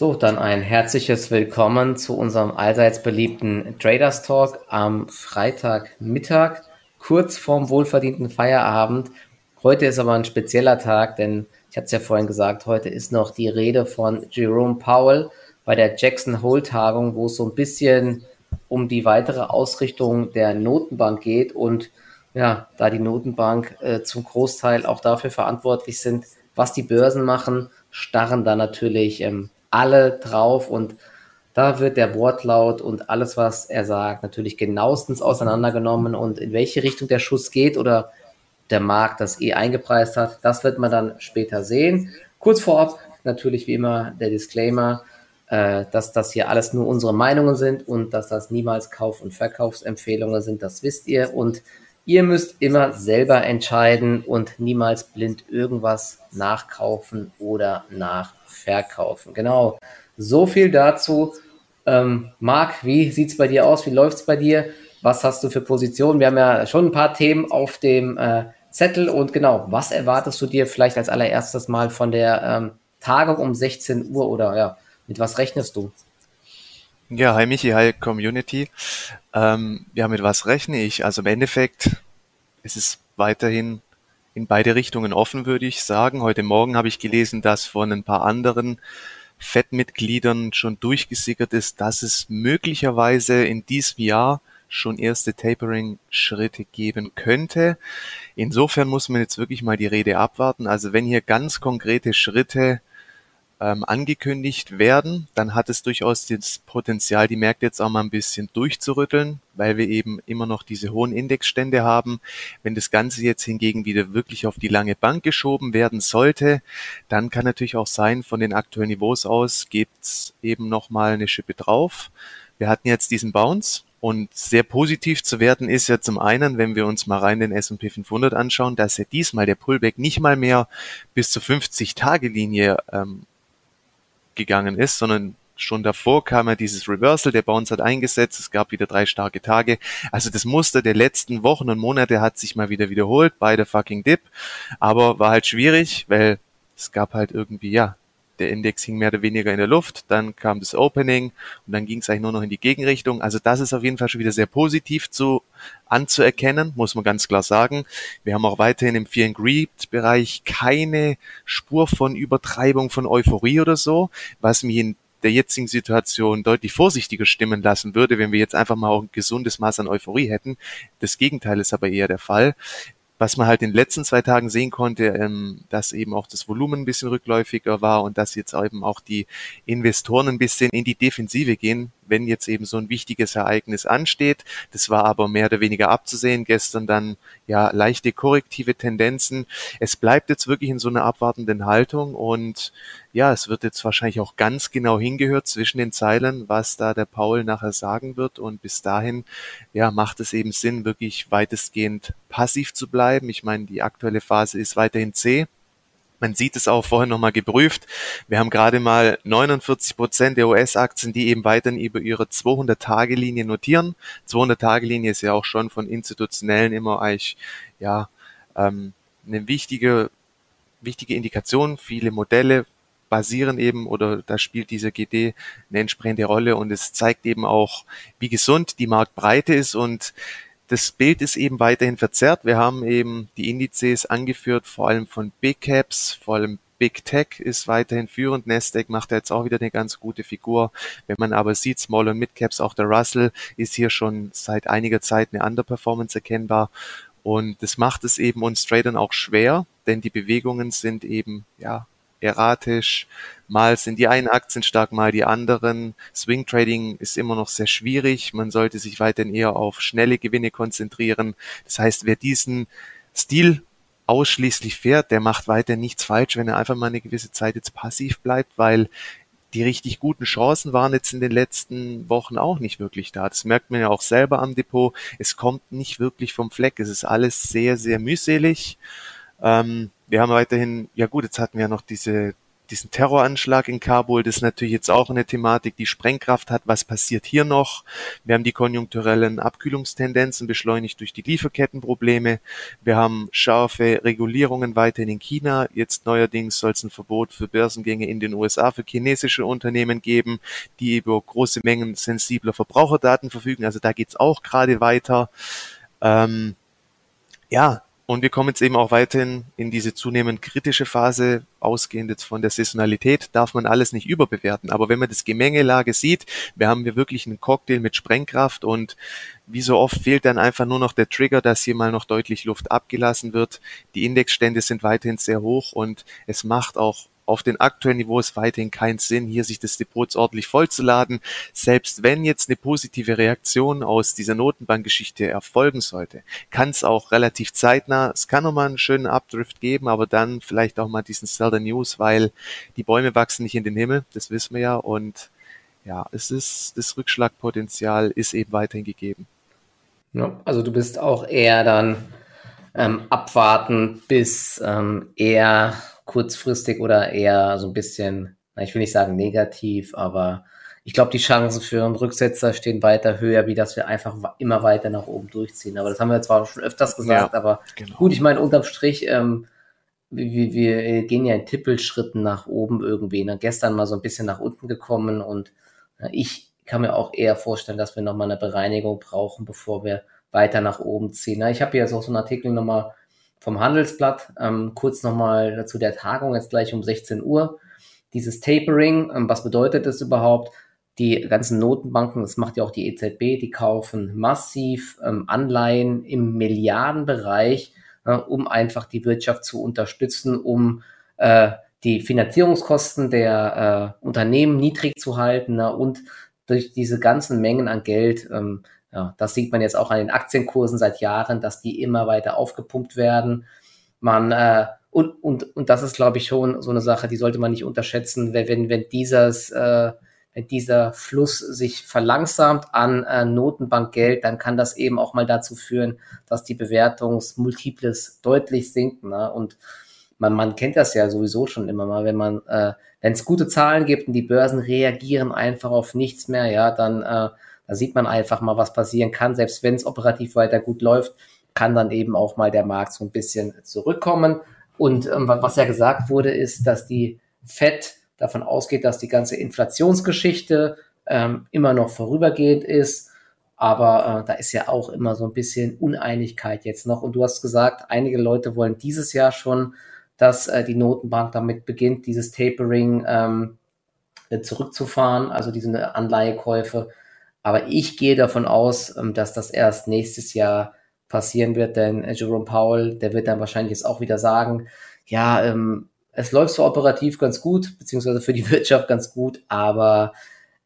So, dann ein herzliches Willkommen zu unserem allseits beliebten Traders Talk am Freitagmittag, kurz vorm wohlverdienten Feierabend. Heute ist aber ein spezieller Tag, denn ich hatte es ja vorhin gesagt, heute ist noch die Rede von Jerome Powell bei der Jackson Hole Tagung, wo es so ein bisschen um die weitere Ausrichtung der Notenbank geht und ja, da die Notenbank äh, zum Großteil auch dafür verantwortlich sind, was die Börsen machen, starren da natürlich ähm, alle drauf und da wird der Wortlaut und alles, was er sagt, natürlich genauestens auseinandergenommen und in welche Richtung der Schuss geht oder der Markt das eh eingepreist hat, das wird man dann später sehen. Kurz vorab natürlich wie immer der Disclaimer, äh, dass das hier alles nur unsere Meinungen sind und dass das niemals Kauf- und Verkaufsempfehlungen sind, das wisst ihr und ihr müsst immer selber entscheiden und niemals blind irgendwas nachkaufen oder nach verkaufen. Genau. So viel dazu. Ähm, Marc, wie sieht es bei dir aus? Wie läuft es bei dir? Was hast du für Positionen? Wir haben ja schon ein paar Themen auf dem äh, Zettel und genau, was erwartest du dir vielleicht als allererstes mal von der ähm, Tagung um 16 Uhr oder ja, mit was rechnest du? Ja, hi Michi, hi Community. Ähm, ja, mit was rechne ich? Also im Endeffekt ist es weiterhin in beide Richtungen offen, würde ich sagen. Heute Morgen habe ich gelesen, dass von ein paar anderen FED-Mitgliedern schon durchgesickert ist, dass es möglicherweise in diesem Jahr schon erste Tapering-Schritte geben könnte. Insofern muss man jetzt wirklich mal die Rede abwarten. Also wenn hier ganz konkrete Schritte ähm, angekündigt werden, dann hat es durchaus das Potenzial, die Märkte jetzt auch mal ein bisschen durchzurütteln, weil wir eben immer noch diese hohen Indexstände haben. Wenn das Ganze jetzt hingegen wieder wirklich auf die lange Bank geschoben werden sollte, dann kann natürlich auch sein, von den aktuellen Niveaus aus gibt's eben nochmal eine Schippe drauf. Wir hatten jetzt diesen Bounce, und sehr positiv zu werten ist ja zum einen, wenn wir uns mal rein den S&P 500 anschauen, dass ja diesmal der Pullback nicht mal mehr bis zur 50-Tage-Linie ähm, gegangen ist, sondern schon davor kam ja dieses Reversal, der Bounce hat eingesetzt, es gab wieder drei starke Tage. Also das Muster der letzten Wochen und Monate hat sich mal wieder wiederholt bei der fucking Dip, aber war halt schwierig, weil es gab halt irgendwie, ja, der Index hing mehr oder weniger in der Luft, dann kam das Opening und dann ging es eigentlich nur noch in die Gegenrichtung. Also das ist auf jeden Fall schon wieder sehr positiv zu anzuerkennen, muss man ganz klar sagen. Wir haben auch weiterhin im Fear and Greed Bereich keine Spur von Übertreibung von Euphorie oder so, was mich in der jetzigen Situation deutlich vorsichtiger stimmen lassen würde, wenn wir jetzt einfach mal auch ein gesundes Maß an Euphorie hätten. Das Gegenteil ist aber eher der Fall was man halt in den letzten zwei Tagen sehen konnte, ähm, dass eben auch das Volumen ein bisschen rückläufiger war und dass jetzt eben auch die Investoren ein bisschen in die Defensive gehen, wenn jetzt eben so ein wichtiges Ereignis ansteht. Das war aber mehr oder weniger abzusehen. Gestern dann ja leichte korrektive Tendenzen. Es bleibt jetzt wirklich in so einer abwartenden Haltung und ja, es wird jetzt wahrscheinlich auch ganz genau hingehört zwischen den Zeilen, was da der Paul nachher sagen wird. Und bis dahin, ja, macht es eben Sinn, wirklich weitestgehend passiv zu bleiben. Ich meine, die aktuelle Phase ist weiterhin zäh. Man sieht es auch vorhin nochmal geprüft. Wir haben gerade mal 49 Prozent der US-Aktien, die eben weiterhin über ihre 200-Tage-Linie notieren. 200-Tage-Linie ist ja auch schon von Institutionellen immer eigentlich, ja, ähm, eine wichtige, wichtige Indikation. Viele Modelle basieren eben oder da spielt diese GD eine entsprechende Rolle und es zeigt eben auch, wie gesund die Marktbreite ist und das Bild ist eben weiterhin verzerrt. Wir haben eben die Indizes angeführt, vor allem von Big Caps, vor allem Big Tech ist weiterhin führend. Nasdaq macht da jetzt auch wieder eine ganz gute Figur. Wenn man aber sieht, Small und Mid Caps, auch der Russell ist hier schon seit einiger Zeit eine Underperformance erkennbar. Und das macht es eben uns Tradern auch schwer, denn die Bewegungen sind eben, ja, erratisch. Mal sind die einen Aktien stark, mal die anderen. Swing Trading ist immer noch sehr schwierig. Man sollte sich weiterhin eher auf schnelle Gewinne konzentrieren. Das heißt, wer diesen Stil ausschließlich fährt, der macht weiter nichts falsch, wenn er einfach mal eine gewisse Zeit jetzt passiv bleibt, weil die richtig guten Chancen waren jetzt in den letzten Wochen auch nicht wirklich da. Das merkt man ja auch selber am Depot. Es kommt nicht wirklich vom Fleck. Es ist alles sehr, sehr mühselig. Ähm, wir haben weiterhin, ja gut, jetzt hatten wir noch diese diesen Terroranschlag in Kabul, das ist natürlich jetzt auch eine Thematik, die Sprengkraft hat. Was passiert hier noch? Wir haben die konjunkturellen Abkühlungstendenzen beschleunigt durch die Lieferkettenprobleme. Wir haben scharfe Regulierungen weiterhin in China. Jetzt neuerdings soll es ein Verbot für Börsengänge in den USA für chinesische Unternehmen geben, die über große Mengen sensibler Verbraucherdaten verfügen. Also da geht's auch gerade weiter. Ähm, ja, und wir kommen jetzt eben auch weiterhin in diese zunehmend kritische Phase, ausgehend jetzt von der Saisonalität, darf man alles nicht überbewerten. Aber wenn man das Gemengelage sieht, wir haben hier wirklich einen Cocktail mit Sprengkraft und wie so oft fehlt dann einfach nur noch der Trigger, dass hier mal noch deutlich Luft abgelassen wird. Die Indexstände sind weiterhin sehr hoch und es macht auch auf den aktuellen Niveaus weiterhin keinen Sinn, hier sich das Depot ordentlich vollzuladen. Selbst wenn jetzt eine positive Reaktion aus dieser Notenbankgeschichte erfolgen sollte, kann es auch relativ zeitnah, es kann nochmal einen schönen Updrift geben, aber dann vielleicht auch mal diesen the News, weil die Bäume wachsen nicht in den Himmel, das wissen wir ja und ja, es ist, das Rückschlagpotenzial ist eben weiterhin gegeben. Ja, also du bist auch eher dann ähm, abwarten bis ähm, eher kurzfristig oder eher so ein bisschen, ich will nicht sagen negativ, aber ich glaube, die Chancen für einen Rücksetzer stehen weiter höher, wie dass wir einfach immer weiter nach oben durchziehen. Aber das haben wir zwar schon öfters gesagt, ja, aber genau. gut, ich meine, unterm Strich, ähm, wir, wir gehen ja in Tippelschritten nach oben irgendwie. Ne? Gestern mal so ein bisschen nach unten gekommen und äh, ich kann mir auch eher vorstellen, dass wir nochmal eine Bereinigung brauchen, bevor wir weiter nach oben ziehen. Na, ich habe hier jetzt auch so einen Artikel nochmal vom Handelsblatt. Ähm, kurz nochmal zu der Tagung, jetzt gleich um 16 Uhr. Dieses Tapering, ähm, was bedeutet das überhaupt? Die ganzen Notenbanken, das macht ja auch die EZB, die kaufen massiv ähm, Anleihen im Milliardenbereich, äh, um einfach die Wirtschaft zu unterstützen, um äh, die Finanzierungskosten der äh, Unternehmen niedrig zu halten na, und durch diese ganzen Mengen an Geld ähm, ja, das sieht man jetzt auch an den Aktienkursen seit Jahren, dass die immer weiter aufgepumpt werden. Man äh, und, und, und das ist, glaube ich, schon so eine Sache, die sollte man nicht unterschätzen, wenn, wenn, wenn dieses äh, wenn dieser Fluss sich verlangsamt an äh, Notenbankgeld, dann kann das eben auch mal dazu führen, dass die Bewertungsmultiples deutlich sinken. Ne? Und man, man kennt das ja sowieso schon immer mal, wenn man, äh, wenn es gute Zahlen gibt und die Börsen reagieren einfach auf nichts mehr, ja, dann äh, da sieht man einfach mal, was passieren kann. Selbst wenn es operativ weiter gut läuft, kann dann eben auch mal der Markt so ein bisschen zurückkommen. Und ähm, was ja gesagt wurde, ist, dass die FED davon ausgeht, dass die ganze Inflationsgeschichte ähm, immer noch vorübergehend ist. Aber äh, da ist ja auch immer so ein bisschen Uneinigkeit jetzt noch. Und du hast gesagt, einige Leute wollen dieses Jahr schon, dass äh, die Notenbank damit beginnt, dieses Tapering ähm, zurückzufahren, also diese Anleihekäufe. Aber ich gehe davon aus, ähm, dass das erst nächstes Jahr passieren wird, denn äh, Jerome Powell, der wird dann wahrscheinlich jetzt auch wieder sagen, ja, ähm, es läuft so operativ ganz gut, beziehungsweise für die Wirtschaft ganz gut, aber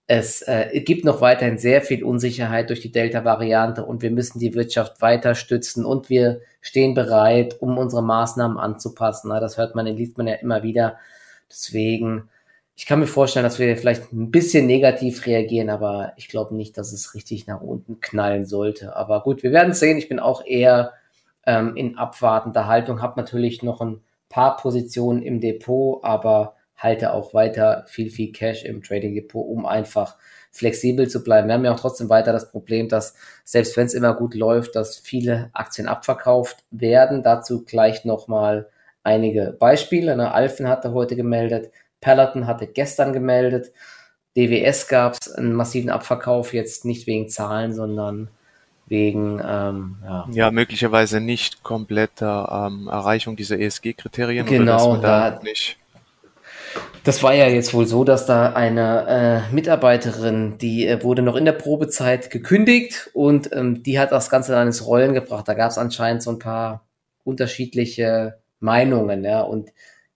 es äh, gibt noch weiterhin sehr viel Unsicherheit durch die Delta-Variante und wir müssen die Wirtschaft weiter stützen und wir stehen bereit, um unsere Maßnahmen anzupassen. Na, das hört man, liest man ja immer wieder. Deswegen ich kann mir vorstellen, dass wir vielleicht ein bisschen negativ reagieren, aber ich glaube nicht, dass es richtig nach unten knallen sollte. Aber gut, wir werden sehen. Ich bin auch eher ähm, in abwartender Haltung, habe natürlich noch ein paar Positionen im Depot, aber halte auch weiter viel, viel Cash im Trading Depot, um einfach flexibel zu bleiben. Wir haben ja auch trotzdem weiter das Problem, dass selbst wenn es immer gut läuft, dass viele Aktien abverkauft werden. Dazu gleich nochmal einige Beispiele. Ne, Alphen hatte heute gemeldet, Peloton hatte gestern gemeldet. DWS gab es einen massiven Abverkauf, jetzt nicht wegen Zahlen, sondern wegen ähm, ja. ja möglicherweise nicht kompletter ähm, Erreichung dieser ESG-Kriterien genau, da, nicht das war ja jetzt wohl so, dass da eine äh, Mitarbeiterin, die äh, wurde noch in der Probezeit gekündigt und ähm, die hat das Ganze dann ins Rollen gebracht. Da gab es anscheinend so ein paar unterschiedliche Meinungen, ja, und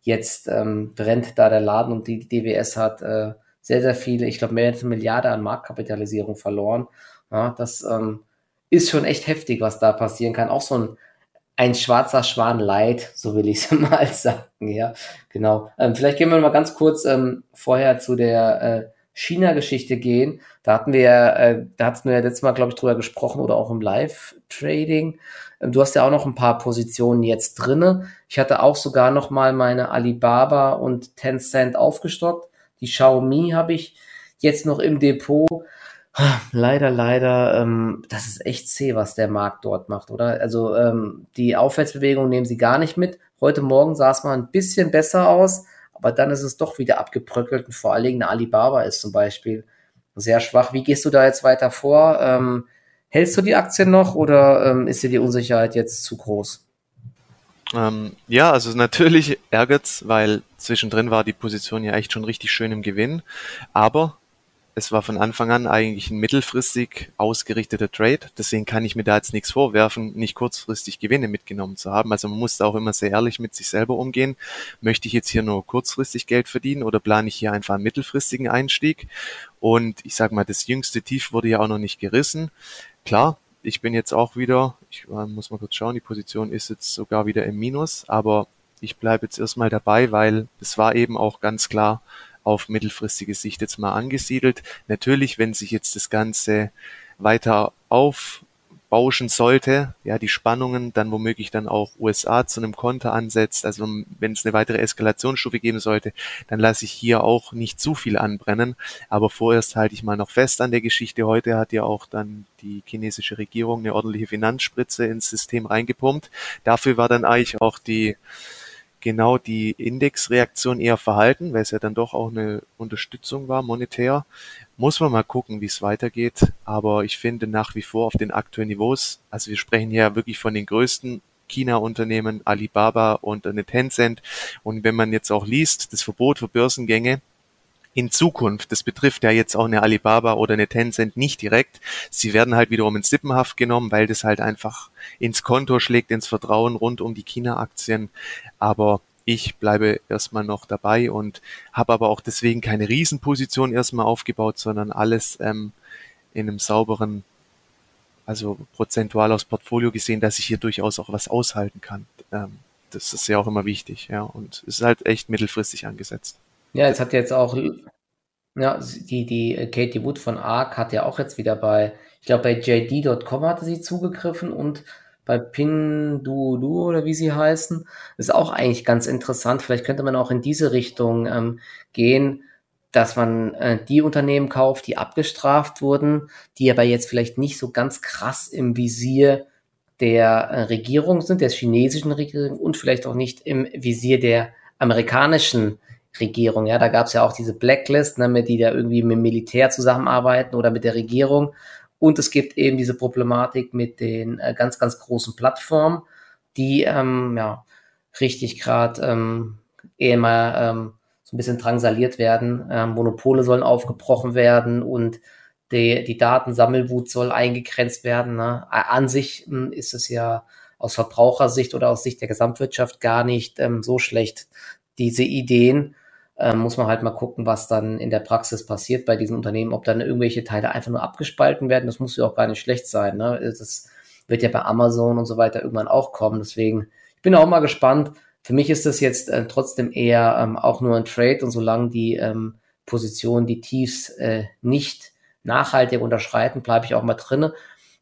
Jetzt ähm, brennt da der Laden und die DWS hat äh, sehr, sehr viele, ich glaube, mehr als eine Milliarde an Marktkapitalisierung verloren. Ja, das ähm, ist schon echt heftig, was da passieren kann. Auch so ein, ein schwarzer Schwan Leid, so will ich es mal sagen. Ja, genau. Ähm, vielleicht gehen wir mal ganz kurz ähm, vorher zu der äh, China-Geschichte gehen. Da hatten wir, äh, da hatten wir ja letztes Mal, glaube ich, drüber gesprochen oder auch im Live-Trading. Ähm, du hast ja auch noch ein paar Positionen jetzt drinne. Ich hatte auch sogar noch mal meine Alibaba und Tencent aufgestockt. Die Xiaomi habe ich jetzt noch im Depot. Leider, leider, ähm, das ist echt zäh, was der Markt dort macht, oder? Also ähm, die Aufwärtsbewegung nehmen sie gar nicht mit. Heute Morgen sah es mal ein bisschen besser aus, aber dann ist es doch wieder abgebröckelt und vor allen Dingen eine Alibaba ist zum Beispiel sehr schwach. Wie gehst du da jetzt weiter vor? Ähm, hältst du die Aktien noch oder ähm, ist dir die Unsicherheit jetzt zu groß? Ähm, ja, also natürlich ärgert's, weil zwischendrin war die Position ja echt schon richtig schön im Gewinn, aber es war von Anfang an eigentlich ein mittelfristig ausgerichteter Trade. Deswegen kann ich mir da jetzt nichts vorwerfen, nicht kurzfristig Gewinne mitgenommen zu haben. Also man muss da auch immer sehr ehrlich mit sich selber umgehen. Möchte ich jetzt hier nur kurzfristig Geld verdienen oder plane ich hier einfach einen mittelfristigen Einstieg? Und ich sage mal, das jüngste Tief wurde ja auch noch nicht gerissen. Klar, ich bin jetzt auch wieder, ich äh, muss mal kurz schauen, die Position ist jetzt sogar wieder im Minus, aber ich bleibe jetzt erstmal dabei, weil es war eben auch ganz klar auf mittelfristige Sicht jetzt mal angesiedelt. Natürlich, wenn sich jetzt das Ganze weiter aufbauschen sollte, ja, die Spannungen, dann womöglich dann auch USA zu einem Konter ansetzt, also wenn es eine weitere Eskalationsstufe geben sollte, dann lasse ich hier auch nicht zu viel anbrennen, aber vorerst halte ich mal noch fest an der Geschichte. Heute hat ja auch dann die chinesische Regierung eine ordentliche Finanzspritze ins System reingepumpt. Dafür war dann eigentlich auch die genau die Indexreaktion eher verhalten, weil es ja dann doch auch eine Unterstützung war, monetär. Muss man mal gucken, wie es weitergeht. Aber ich finde nach wie vor auf den aktuellen Niveaus, also wir sprechen hier wirklich von den größten China-Unternehmen, Alibaba und eine Tencent. Und wenn man jetzt auch liest, das Verbot für Börsengänge, in Zukunft, das betrifft ja jetzt auch eine Alibaba oder eine Tencent nicht direkt, sie werden halt wiederum in Sippenhaft genommen, weil das halt einfach ins Konto schlägt, ins Vertrauen rund um die China-Aktien. Aber ich bleibe erstmal noch dabei und habe aber auch deswegen keine Riesenposition erstmal aufgebaut, sondern alles ähm, in einem sauberen, also prozentual aus Portfolio gesehen, dass ich hier durchaus auch was aushalten kann. Ähm, das ist ja auch immer wichtig, ja, und es ist halt echt mittelfristig angesetzt. Ja, es hat jetzt auch, ja, die, die äh, Katie Wood von ARC hat ja auch jetzt wieder bei, ich glaube, bei JD.com hatte sie zugegriffen und bei Pinduoduo oder wie sie heißen. ist auch eigentlich ganz interessant. Vielleicht könnte man auch in diese Richtung ähm, gehen, dass man äh, die Unternehmen kauft, die abgestraft wurden, die aber jetzt vielleicht nicht so ganz krass im Visier der äh, Regierung sind, der chinesischen Regierung und vielleicht auch nicht im Visier der amerikanischen Regierung. Ja, da gab es ja auch diese Blacklist, ne, mit die da irgendwie mit dem Militär zusammenarbeiten oder mit der Regierung. Und es gibt eben diese Problematik mit den äh, ganz, ganz großen Plattformen, die ähm, ja richtig gerade ähm, eher mal ähm, so ein bisschen drangsaliert werden. Ähm, Monopole sollen aufgebrochen werden und die, die Datensammelwut soll eingegrenzt werden. Ne? An sich ähm, ist es ja aus Verbrauchersicht oder aus Sicht der Gesamtwirtschaft gar nicht ähm, so schlecht, diese Ideen ähm, muss man halt mal gucken, was dann in der Praxis passiert bei diesen Unternehmen, ob dann irgendwelche Teile einfach nur abgespalten werden. Das muss ja auch gar nicht schlecht sein. Ne? Das wird ja bei Amazon und so weiter irgendwann auch kommen. Deswegen, ich bin auch mal gespannt. Für mich ist das jetzt äh, trotzdem eher ähm, auch nur ein Trade und solange die ähm, Position, die Tiefs äh, nicht nachhaltig unterschreiten, bleibe ich auch mal drinne.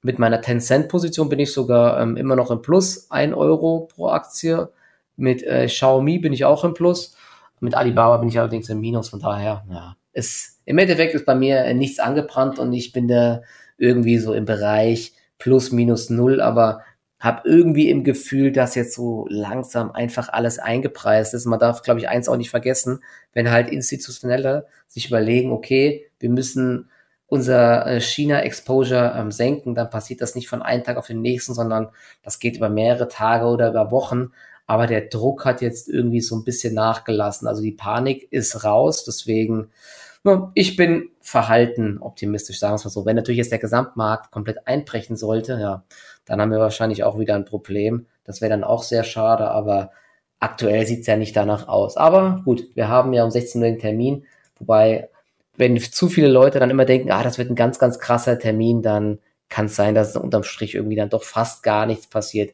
Mit meiner 10-Cent-Position bin ich sogar ähm, immer noch im Plus, ein Euro pro Aktie. Mit äh, Xiaomi bin ich auch im Plus. Mit Alibaba bin ich allerdings im Minus, von daher, ja. Es, Im Endeffekt ist bei mir nichts angebrannt und ich bin da irgendwie so im Bereich plus minus null, aber habe irgendwie im Gefühl, dass jetzt so langsam einfach alles eingepreist ist. Man darf, glaube ich, eins auch nicht vergessen, wenn halt Institutionelle sich überlegen, okay, wir müssen unser äh, China-Exposure ähm, senken, dann passiert das nicht von einem Tag auf den nächsten, sondern das geht über mehrere Tage oder über Wochen. Aber der Druck hat jetzt irgendwie so ein bisschen nachgelassen. Also die Panik ist raus. Deswegen, ich bin verhalten optimistisch, sagen wir es mal so. Wenn natürlich jetzt der Gesamtmarkt komplett einbrechen sollte, ja, dann haben wir wahrscheinlich auch wieder ein Problem. Das wäre dann auch sehr schade, aber aktuell sieht es ja nicht danach aus. Aber gut, wir haben ja um 16 Uhr den Termin, wobei, wenn zu viele Leute dann immer denken, ah, das wird ein ganz, ganz krasser Termin, dann kann es sein, dass unterm Strich irgendwie dann doch fast gar nichts passiert.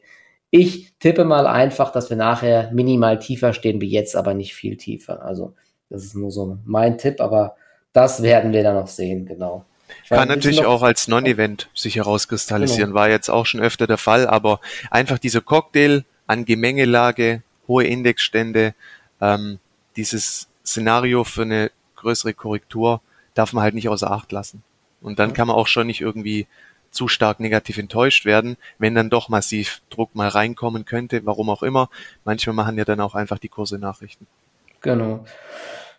Ich tippe mal einfach, dass wir nachher minimal tiefer stehen wie jetzt, aber nicht viel tiefer. Also das ist nur so mein Tipp, aber Das werden wir dann noch sehen, genau. Kann natürlich auch als Non-Event sich herauskristallisieren, genau. war jetzt auch schon öfter der Fall, aber einfach dieser Cocktail an Gemengelage, hohe Indexstände, ähm, dieses Szenario für eine größere Korrektur darf man halt nicht außer Acht lassen. Und dann kann man auch schon nicht irgendwie zu stark negativ enttäuscht werden, wenn dann doch massiv Druck mal reinkommen könnte, warum auch immer. Manchmal machen ja dann auch einfach die Kurse Nachrichten. Genau.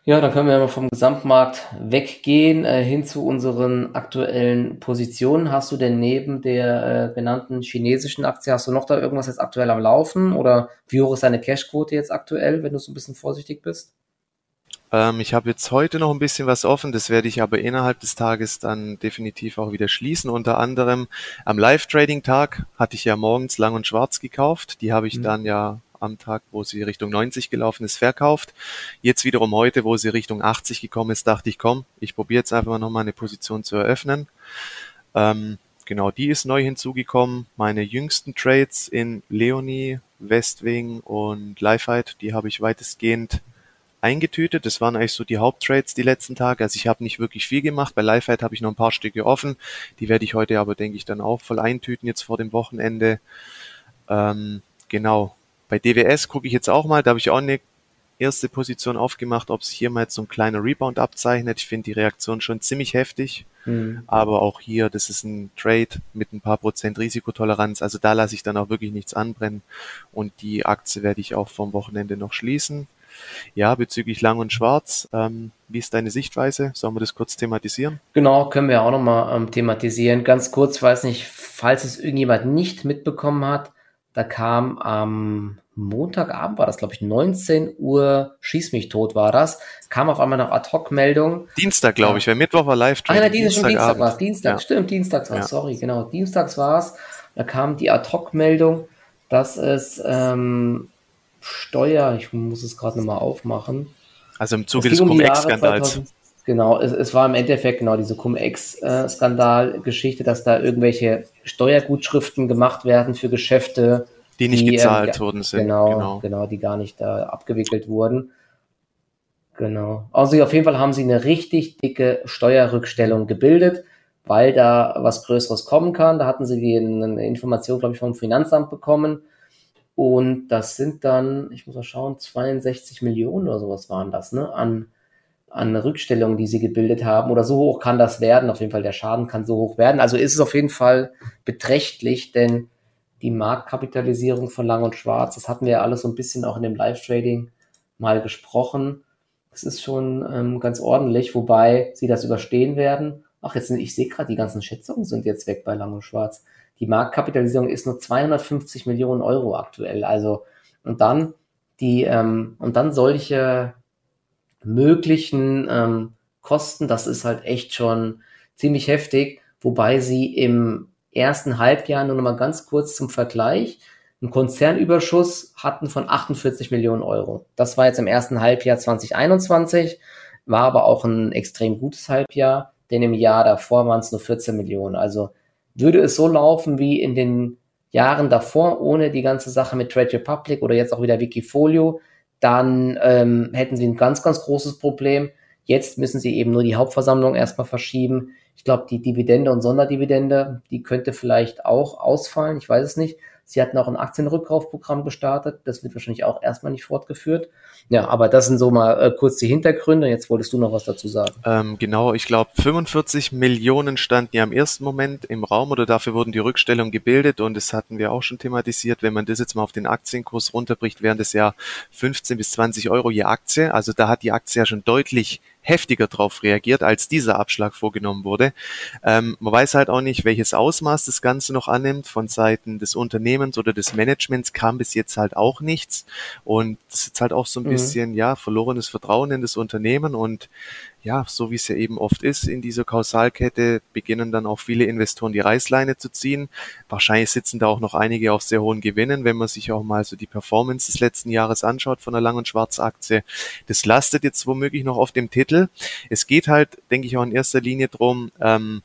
Ja, dann können wir mal vom Gesamtmarkt weggehen äh, hin zu unseren aktuellen Positionen. Hast du denn neben der äh, benannten chinesischen Aktie, hast du noch da irgendwas jetzt aktuell am Laufen? Oder wie hoch ist deine Cashquote jetzt aktuell, wenn du so ein bisschen vorsichtig bist? Ähm, ich habe jetzt heute noch ein bisschen was offen, das werde ich aber innerhalb des Tages dann definitiv auch wieder schließen. Unter anderem am Live-Trading-Tag hatte ich ja morgens lang und schwarz gekauft. Die habe ich mhm. dann ja am Tag, wo sie Richtung 90 gelaufen ist, verkauft. Jetzt wiederum heute, wo sie Richtung 80 gekommen ist, dachte ich, komm, ich probiere jetzt einfach mal nochmal eine Position zu eröffnen. Ähm, genau, die ist neu hinzugekommen. Meine jüngsten Trades in Leonie, Westwing und Lifeite, die habe ich weitestgehend eingetütet. Das waren eigentlich so die Haupttrades die letzten Tage. Also ich habe nicht wirklich viel gemacht. Bei Lifeite habe ich noch ein paar Stücke offen. Die werde ich heute aber, denke ich, dann auch voll eintüten jetzt vor dem Wochenende. Ähm, genau. Bei DWS gucke ich jetzt auch mal. Da habe ich auch eine erste Position aufgemacht, ob sich hier mal jetzt so ein kleiner Rebound abzeichnet. Ich finde die Reaktion schon ziemlich heftig. Mhm. Aber auch hier, das ist ein Trade mit ein paar Prozent Risikotoleranz. Also da lasse ich dann auch wirklich nichts anbrennen. Und die Aktie werde ich auch vom Wochenende noch schließen. Ja, bezüglich Lang und Schwarz, ähm, wie ist deine Sichtweise? Sollen wir das kurz thematisieren? Genau, können wir auch nochmal ähm, thematisieren. Ganz kurz, weiß nicht, falls es irgendjemand nicht mitbekommen hat, da kam am Montagabend, war das glaube ich 19 Uhr, schieß mich tot war das, kam auf einmal noch Ad-Hoc-Meldung. Dienstag glaube ich, weil Mittwoch war live Ah, ja, Dienstag, Dienstag war es, Dienstag, ja. stimmt, Dienstags war es, ja. sorry, genau, Dienstags war es. Da kam die Ad-Hoc-Meldung, dass es ähm, Steuer, ich muss es gerade nochmal aufmachen. Also im Zuge des um Cum-Ex-Skandals. Genau, es, es, war im Endeffekt genau diese Cum-Ex-Skandal-Geschichte, dass da irgendwelche Steuergutschriften gemacht werden für Geschäfte, die nicht die, gezahlt ähm, worden sind. Genau, genau, genau, die gar nicht da abgewickelt wurden. Genau. Also auf jeden Fall haben sie eine richtig dicke Steuerrückstellung gebildet, weil da was Größeres kommen kann. Da hatten sie die eine Information, glaube ich, vom Finanzamt bekommen und das sind dann, ich muss mal schauen, 62 Millionen oder sowas waren das, ne, an, an Rückstellungen, die sie gebildet haben. Oder so hoch kann das werden. Auf jeden Fall, der Schaden kann so hoch werden. Also ist es auf jeden Fall beträchtlich, denn die Marktkapitalisierung von Lang und Schwarz, das hatten wir ja alles so ein bisschen auch in dem Live-Trading mal gesprochen. Das ist schon ähm, ganz ordentlich, wobei sie das überstehen werden. Ach, jetzt, ich sehe gerade, die ganzen Schätzungen sind jetzt weg bei Lang und Schwarz. Die Marktkapitalisierung ist nur 250 Millionen Euro aktuell. Also, und dann die, ähm, und dann solche möglichen ähm, Kosten, das ist halt echt schon ziemlich heftig, wobei sie im ersten Halbjahr nur noch mal ganz kurz zum Vergleich einen Konzernüberschuss hatten von 48 Millionen Euro. Das war jetzt im ersten Halbjahr 2021, war aber auch ein extrem gutes Halbjahr, denn im Jahr davor waren es nur 14 Millionen. Also würde es so laufen wie in den Jahren davor, ohne die ganze Sache mit Trade Republic oder jetzt auch wieder Wikifolio, dann ähm, hätten sie ein ganz, ganz großes Problem. Jetzt müssen sie eben nur die Hauptversammlung erstmal verschieben. Ich glaube, die Dividende und Sonderdividende, die könnte vielleicht auch ausfallen. Ich weiß es nicht. Sie hatten auch ein Aktienrückkaufprogramm gestartet. Das wird wahrscheinlich auch erstmal nicht fortgeführt. Ja, aber das sind so mal äh, kurz die Hintergründe. Jetzt wolltest du noch was dazu sagen. Ähm, genau, ich glaube 45 Millionen standen ja im ersten Moment im Raum oder dafür wurden die Rückstellungen gebildet und das hatten wir auch schon thematisiert. Wenn man das jetzt mal auf den Aktienkurs runterbricht, wären das ja 15 bis 20 Euro je Aktie. Also da hat die Aktie ja schon deutlich heftiger darauf reagiert, als dieser Abschlag vorgenommen wurde. Ähm, man weiß halt auch nicht, welches Ausmaß das Ganze noch annimmt. Von Seiten des Unternehmens oder des Managements kam bis jetzt halt auch nichts. Und das ist halt auch so ein mhm. bisschen, ja, verlorenes Vertrauen in das Unternehmen und ja, so wie es ja eben oft ist in dieser Kausalkette, beginnen dann auch viele Investoren die Reißleine zu ziehen. Wahrscheinlich sitzen da auch noch einige auf sehr hohen Gewinnen, wenn man sich auch mal so die Performance des letzten Jahres anschaut von der Lang- und Schwarz-Aktie. Das lastet jetzt womöglich noch auf dem Titel. Es geht halt, denke ich, auch in erster Linie drum, ähm,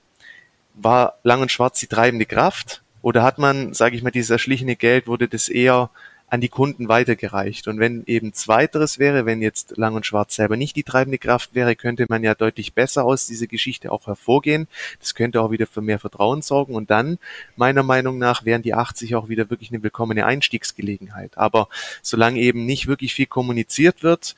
war Lang und Schwarz die treibende Kraft? Oder hat man, sage ich mal, dieses erschlichene Geld, wurde das eher an die Kunden weitergereicht. Und wenn eben zweiteres wäre, wenn jetzt Lang und Schwarz selber nicht die treibende Kraft wäre, könnte man ja deutlich besser aus dieser Geschichte auch hervorgehen. Das könnte auch wieder für mehr Vertrauen sorgen. Und dann, meiner Meinung nach, wären die 80 auch wieder wirklich eine willkommene Einstiegsgelegenheit. Aber solange eben nicht wirklich viel kommuniziert wird,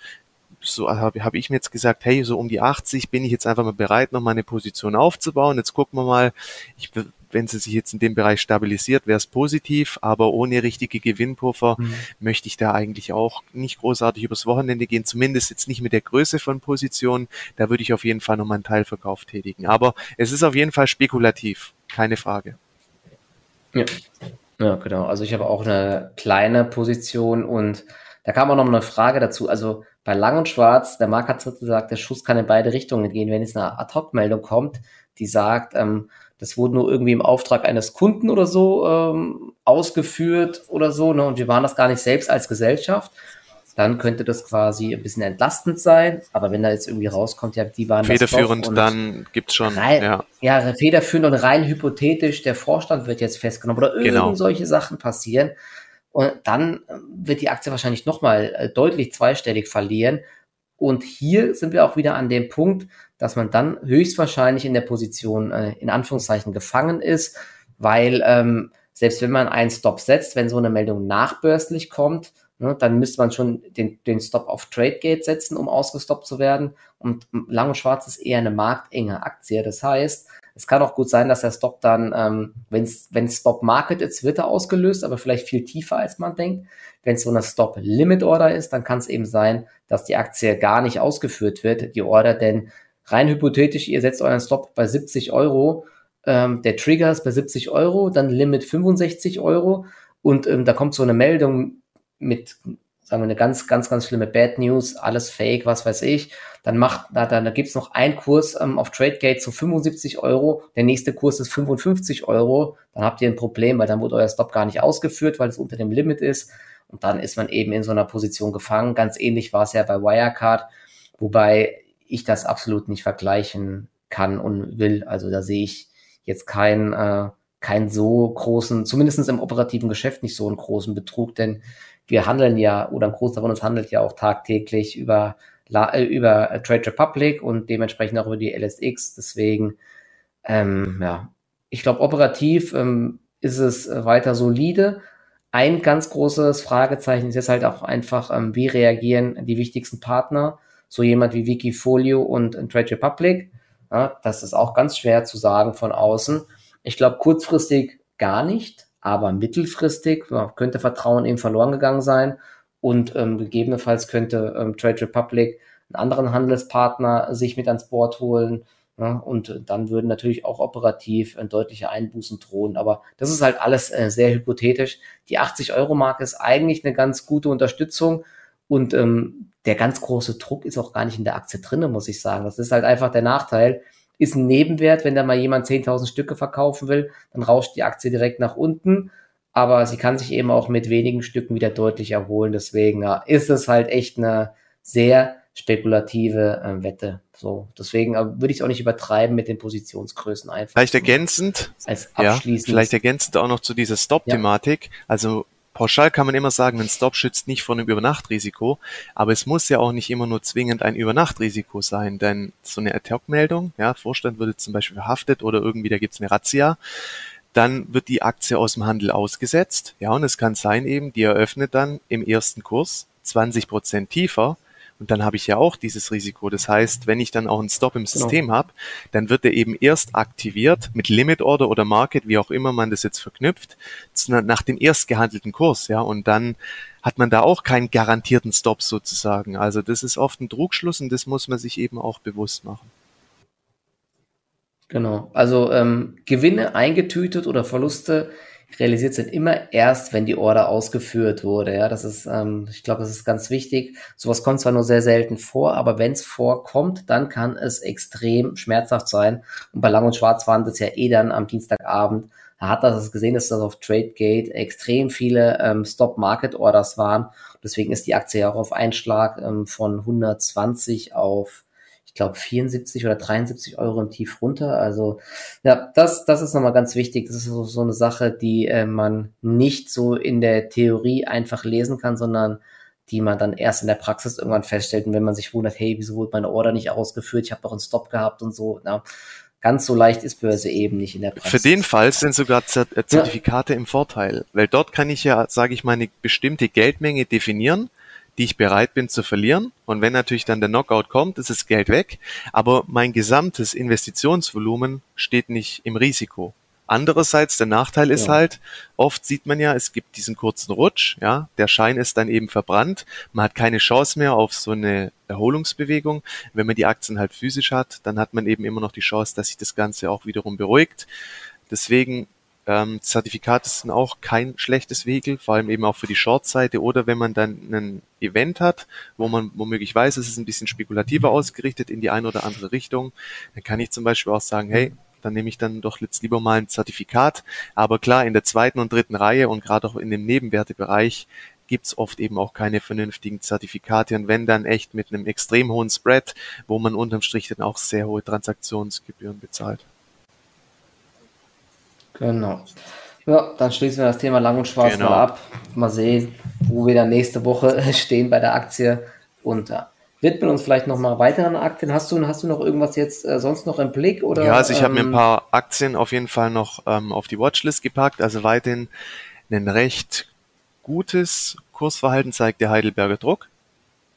so habe hab ich mir jetzt gesagt, hey, so um die 80 bin ich jetzt einfach mal bereit, noch mal eine Position aufzubauen. Jetzt gucken wir mal, ich wenn sie sich jetzt in dem Bereich stabilisiert, wäre es positiv, aber ohne richtige Gewinnpuffer mhm. möchte ich da eigentlich auch nicht großartig übers Wochenende gehen, zumindest jetzt nicht mit der Größe von Positionen. Da würde ich auf jeden Fall nochmal einen Teilverkauf tätigen. Aber es ist auf jeden Fall spekulativ, keine Frage. Ja. ja, genau. Also ich habe auch eine kleine Position und da kam auch noch eine Frage dazu. Also bei Lang und Schwarz, der Marc hat gesagt, der Schuss kann in beide Richtungen gehen. Wenn jetzt eine Ad-Hoc-Meldung kommt, die sagt, ähm, das wurde nur irgendwie im Auftrag eines Kunden oder so ähm, ausgeführt oder so, ne? und wir waren das gar nicht selbst als Gesellschaft, dann könnte das quasi ein bisschen entlastend sein. Aber wenn da jetzt irgendwie rauskommt, ja, die waren federführend, dann gibt's schon rein, ja. ja federführend und rein hypothetisch, der Vorstand wird jetzt festgenommen oder irgend genau. solche Sachen passieren. Und dann wird die Aktie wahrscheinlich nochmal äh, deutlich zweistellig verlieren. Und hier sind wir auch wieder an dem Punkt, dass man dann höchstwahrscheinlich in der Position äh, in Anführungszeichen gefangen ist, weil ähm, selbst wenn man einen Stop setzt, wenn so eine Meldung nachbörslich kommt, ne, dann müsste man schon den, den Stop auf TradeGate setzen, um ausgestoppt zu werden. Und Lang und Schwarz ist eher eine marktenge Aktie. Das heißt, es kann auch gut sein, dass der Stop dann, ähm, wenn Stop Market ist, wird er ausgelöst, aber vielleicht viel tiefer als man denkt. Wenn es so eine Stop Limit Order ist, dann kann es eben sein, dass die Aktie gar nicht ausgeführt wird, die Order, denn rein hypothetisch, ihr setzt euren Stop bei 70 Euro, ähm, der Trigger ist bei 70 Euro, dann Limit 65 Euro und ähm, da kommt so eine Meldung mit, sagen wir, eine ganz, ganz, ganz schlimme Bad News, alles Fake, was weiß ich. Dann macht, da, da, da gibt's noch einen Kurs ähm, auf TradeGate zu 75 Euro, der nächste Kurs ist 55 Euro, dann habt ihr ein Problem, weil dann wurde euer Stop gar nicht ausgeführt, weil es unter dem Limit ist. Und dann ist man eben in so einer Position gefangen. Ganz ähnlich war es ja bei Wirecard, wobei ich das absolut nicht vergleichen kann und will. Also da sehe ich jetzt keinen, äh, keinen so großen, zumindest im operativen Geschäft nicht so einen großen Betrug, denn wir handeln ja, oder ein Großteil von uns handelt ja auch tagtäglich über, äh, über Trade Republic und dementsprechend auch über die LSX. Deswegen, ähm, ja, ich glaube, operativ ähm, ist es weiter solide. Ein ganz großes Fragezeichen ist jetzt halt auch einfach, ähm, wie reagieren die wichtigsten Partner so jemand wie Wikifolio und Trade Republic. Ja, das ist auch ganz schwer zu sagen von außen. Ich glaube, kurzfristig gar nicht, aber mittelfristig könnte Vertrauen eben verloren gegangen sein und ähm, gegebenenfalls könnte ähm, Trade Republic einen anderen Handelspartner sich mit ans Board holen. Ja, und dann würden natürlich auch operativ äh, deutliche Einbußen drohen. Aber das ist halt alles äh, sehr hypothetisch. Die 80-Euro-Marke ist eigentlich eine ganz gute Unterstützung. Und ähm, der ganz große Druck ist auch gar nicht in der Aktie drinne, muss ich sagen. Das ist halt einfach der Nachteil. Ist ein Nebenwert, wenn da mal jemand 10.000 Stücke verkaufen will, dann rauscht die Aktie direkt nach unten. Aber sie kann sich eben auch mit wenigen Stücken wieder deutlich erholen. Deswegen ja, ist es halt echt eine sehr spekulative äh, Wette. So, deswegen äh, würde ich es auch nicht übertreiben mit den Positionsgrößen einfach. Vielleicht ergänzend, als ja, vielleicht ergänzend auch noch zu dieser Stop-Thematik. Ja. Also Pauschal kann man immer sagen, ein Stop schützt nicht vor einem Übernachtrisiko, aber es muss ja auch nicht immer nur zwingend ein Übernachtrisiko sein, denn so eine Ad-Hoc-Meldung, ja, Vorstand würde zum Beispiel verhaftet oder irgendwie da gibt's eine Razzia, dann wird die Aktie aus dem Handel ausgesetzt, ja, und es kann sein eben, die eröffnet dann im ersten Kurs 20 Prozent tiefer und dann habe ich ja auch dieses Risiko. Das heißt, wenn ich dann auch einen Stop im genau. System genau. habe, dann wird er eben erst aktiviert mit Limit Order oder Market, wie auch immer man das jetzt verknüpft, nach dem erst gehandelten Kurs, ja. Und dann hat man da auch keinen garantierten Stop sozusagen. Also das ist oft ein Trugschluss und das muss man sich eben auch bewusst machen. Genau. Also ähm, Gewinne eingetütet oder Verluste realisiert sind immer erst, wenn die Order ausgeführt wurde. Ja, das ist, ähm, ich glaube, das ist ganz wichtig. Sowas kommt zwar nur sehr selten vor, aber wenn es vorkommt, dann kann es extrem schmerzhaft sein. Und bei Lang und Schwarz waren das ja eh dann am Dienstagabend. Da hat das gesehen, dass das auf TradeGate extrem viele ähm, Stop-Market-Orders waren. Deswegen ist die Aktie ja auch auf Einschlag ähm, von 120 auf ich glaube, 74 oder 73 Euro im Tief runter. Also ja, das, das ist nochmal ganz wichtig. Das ist so, so eine Sache, die äh, man nicht so in der Theorie einfach lesen kann, sondern die man dann erst in der Praxis irgendwann feststellt. Und wenn man sich wundert, hey, wieso wurde meine Order nicht ausgeführt? Ich habe doch einen Stop gehabt und so. Na, ganz so leicht ist Börse eben nicht in der Praxis. Für den Fall sind sogar äh, Zertifikate ja. im Vorteil, weil dort kann ich ja, sage ich mal, eine bestimmte Geldmenge definieren die ich bereit bin zu verlieren. Und wenn natürlich dann der Knockout kommt, ist das Geld weg. Aber mein gesamtes Investitionsvolumen steht nicht im Risiko. Andererseits, der Nachteil ist ja. halt, oft sieht man ja, es gibt diesen kurzen Rutsch, ja, der Schein ist dann eben verbrannt, man hat keine Chance mehr auf so eine Erholungsbewegung. Wenn man die Aktien halt physisch hat, dann hat man eben immer noch die Chance, dass sich das Ganze auch wiederum beruhigt. Deswegen ähm, Zertifikate sind auch kein schlechtes Vehikel, vor allem eben auch für die Short-Seite oder wenn man dann ein Event hat, wo man womöglich weiß, es ist ein bisschen spekulativer ausgerichtet in die eine oder andere Richtung, dann kann ich zum Beispiel auch sagen, hey, dann nehme ich dann doch jetzt lieber mal ein Zertifikat. Aber klar, in der zweiten und dritten Reihe und gerade auch in dem Nebenwertebereich gibt's oft eben auch keine vernünftigen Zertifikate und wenn dann echt mit einem extrem hohen Spread, wo man unterm Strich dann auch sehr hohe Transaktionsgebühren bezahlt. Genau. Ja, dann schließen wir das Thema lang und schwarz genau. mal ab. Mal sehen, wo wir dann nächste Woche stehen bei der Aktie. Und ja, widmen uns vielleicht nochmal weiteren Aktien. Hast du, hast du noch irgendwas jetzt äh, sonst noch im Blick? Oder, ja, also ich ähm, habe mir ein ähm, paar Aktien auf jeden Fall noch ähm, auf die Watchlist gepackt. Also weiterhin ein recht gutes Kursverhalten zeigt der Heidelberger Druck.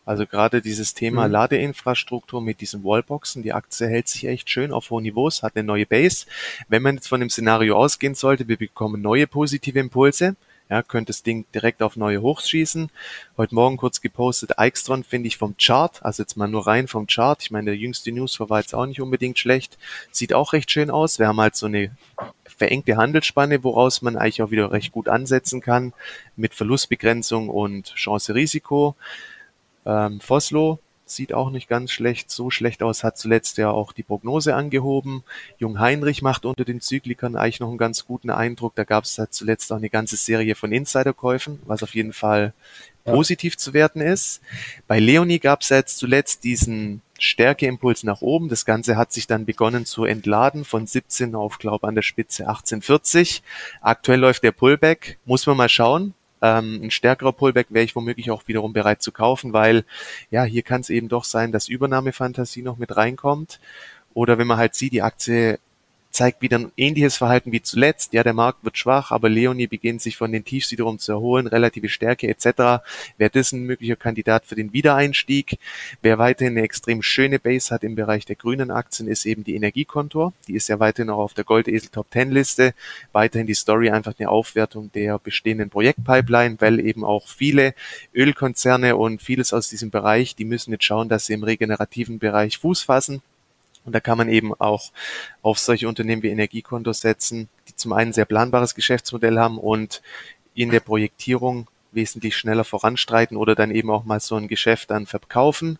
Also gerade dieses Thema mhm. Ladeinfrastruktur mit diesen Wallboxen, die Aktie hält sich echt schön auf hohen Niveaus, hat eine neue Base. Wenn man jetzt von dem Szenario ausgehen sollte, wir bekommen neue positive Impulse, ja, könnte das Ding direkt auf neue Hochs schießen. Heute Morgen kurz gepostet, Eichstron finde ich vom Chart, also jetzt mal nur rein vom Chart. Ich meine, der jüngste News war jetzt auch nicht unbedingt schlecht. Sieht auch recht schön aus. Wir haben halt so eine verengte Handelsspanne, woraus man eigentlich auch wieder recht gut ansetzen kann mit Verlustbegrenzung und Chance-Risiko. Ähm, Foslo sieht auch nicht ganz schlecht, so schlecht aus, hat zuletzt ja auch die Prognose angehoben. Jung Heinrich macht unter den Zyklikern eigentlich noch einen ganz guten Eindruck. Da gab es halt zuletzt auch eine ganze Serie von Insiderkäufen, was auf jeden Fall ja. positiv zu werten ist. Bei Leonie gab es jetzt zuletzt diesen Stärkeimpuls nach oben. Das Ganze hat sich dann begonnen zu entladen von 17 auf, glaube an der Spitze 1840. Aktuell läuft der Pullback. Muss man mal schauen ähm, ein stärkerer Pullback wäre ich womöglich auch wiederum bereit zu kaufen, weil ja, hier kann es eben doch sein, dass Übernahmefantasie noch mit reinkommt. Oder wenn man halt sieht, die Aktie zeigt wieder ein ähnliches Verhalten wie zuletzt. Ja, der Markt wird schwach, aber Leonie beginnt sich von den Tiefs wiederum zu erholen, relative Stärke etc. Wäre das ein möglicher Kandidat für den Wiedereinstieg? Wer weiterhin eine extrem schöne Base hat im Bereich der grünen Aktien, ist eben die Energiekontor. Die ist ja weiterhin auch auf der Goldesel Top 10 Liste. Weiterhin die Story einfach eine Aufwertung der bestehenden Projektpipeline, weil eben auch viele Ölkonzerne und vieles aus diesem Bereich, die müssen jetzt schauen, dass sie im regenerativen Bereich Fuß fassen. Und da kann man eben auch auf solche Unternehmen wie Energiekonto setzen, die zum einen sehr planbares Geschäftsmodell haben und in der Projektierung wesentlich schneller voranstreiten oder dann eben auch mal so ein Geschäft dann verkaufen.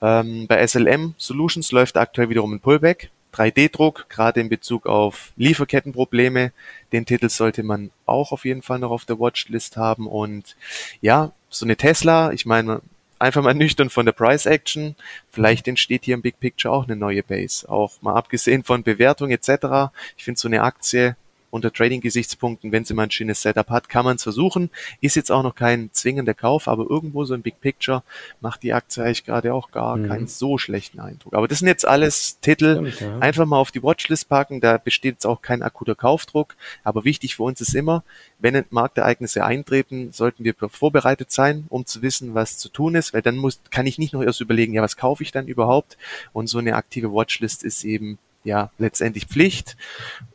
Ähm, bei SLM Solutions läuft aktuell wiederum ein Pullback. 3D-Druck, gerade in Bezug auf Lieferkettenprobleme. Den Titel sollte man auch auf jeden Fall noch auf der Watchlist haben. Und ja, so eine Tesla, ich meine, einfach mal nüchtern von der Price Action. Vielleicht entsteht hier im Big Picture auch eine neue Base. Auch mal abgesehen von Bewertung etc. Ich finde so eine Aktie unter Trading-Gesichtspunkten, wenn sie mal ein schönes Setup hat, kann man es versuchen. Ist jetzt auch noch kein zwingender Kauf, aber irgendwo so ein Big Picture macht die Aktie eigentlich gerade auch gar mhm. keinen so schlechten Eindruck. Aber das sind jetzt alles Titel, Stimmt, ja. einfach mal auf die Watchlist packen, da besteht jetzt auch kein akuter Kaufdruck, aber wichtig für uns ist immer, wenn Marktereignisse eintreten, sollten wir vorbereitet sein, um zu wissen, was zu tun ist, weil dann muss, kann ich nicht noch erst überlegen, ja, was kaufe ich dann überhaupt? Und so eine aktive Watchlist ist eben ja letztendlich Pflicht.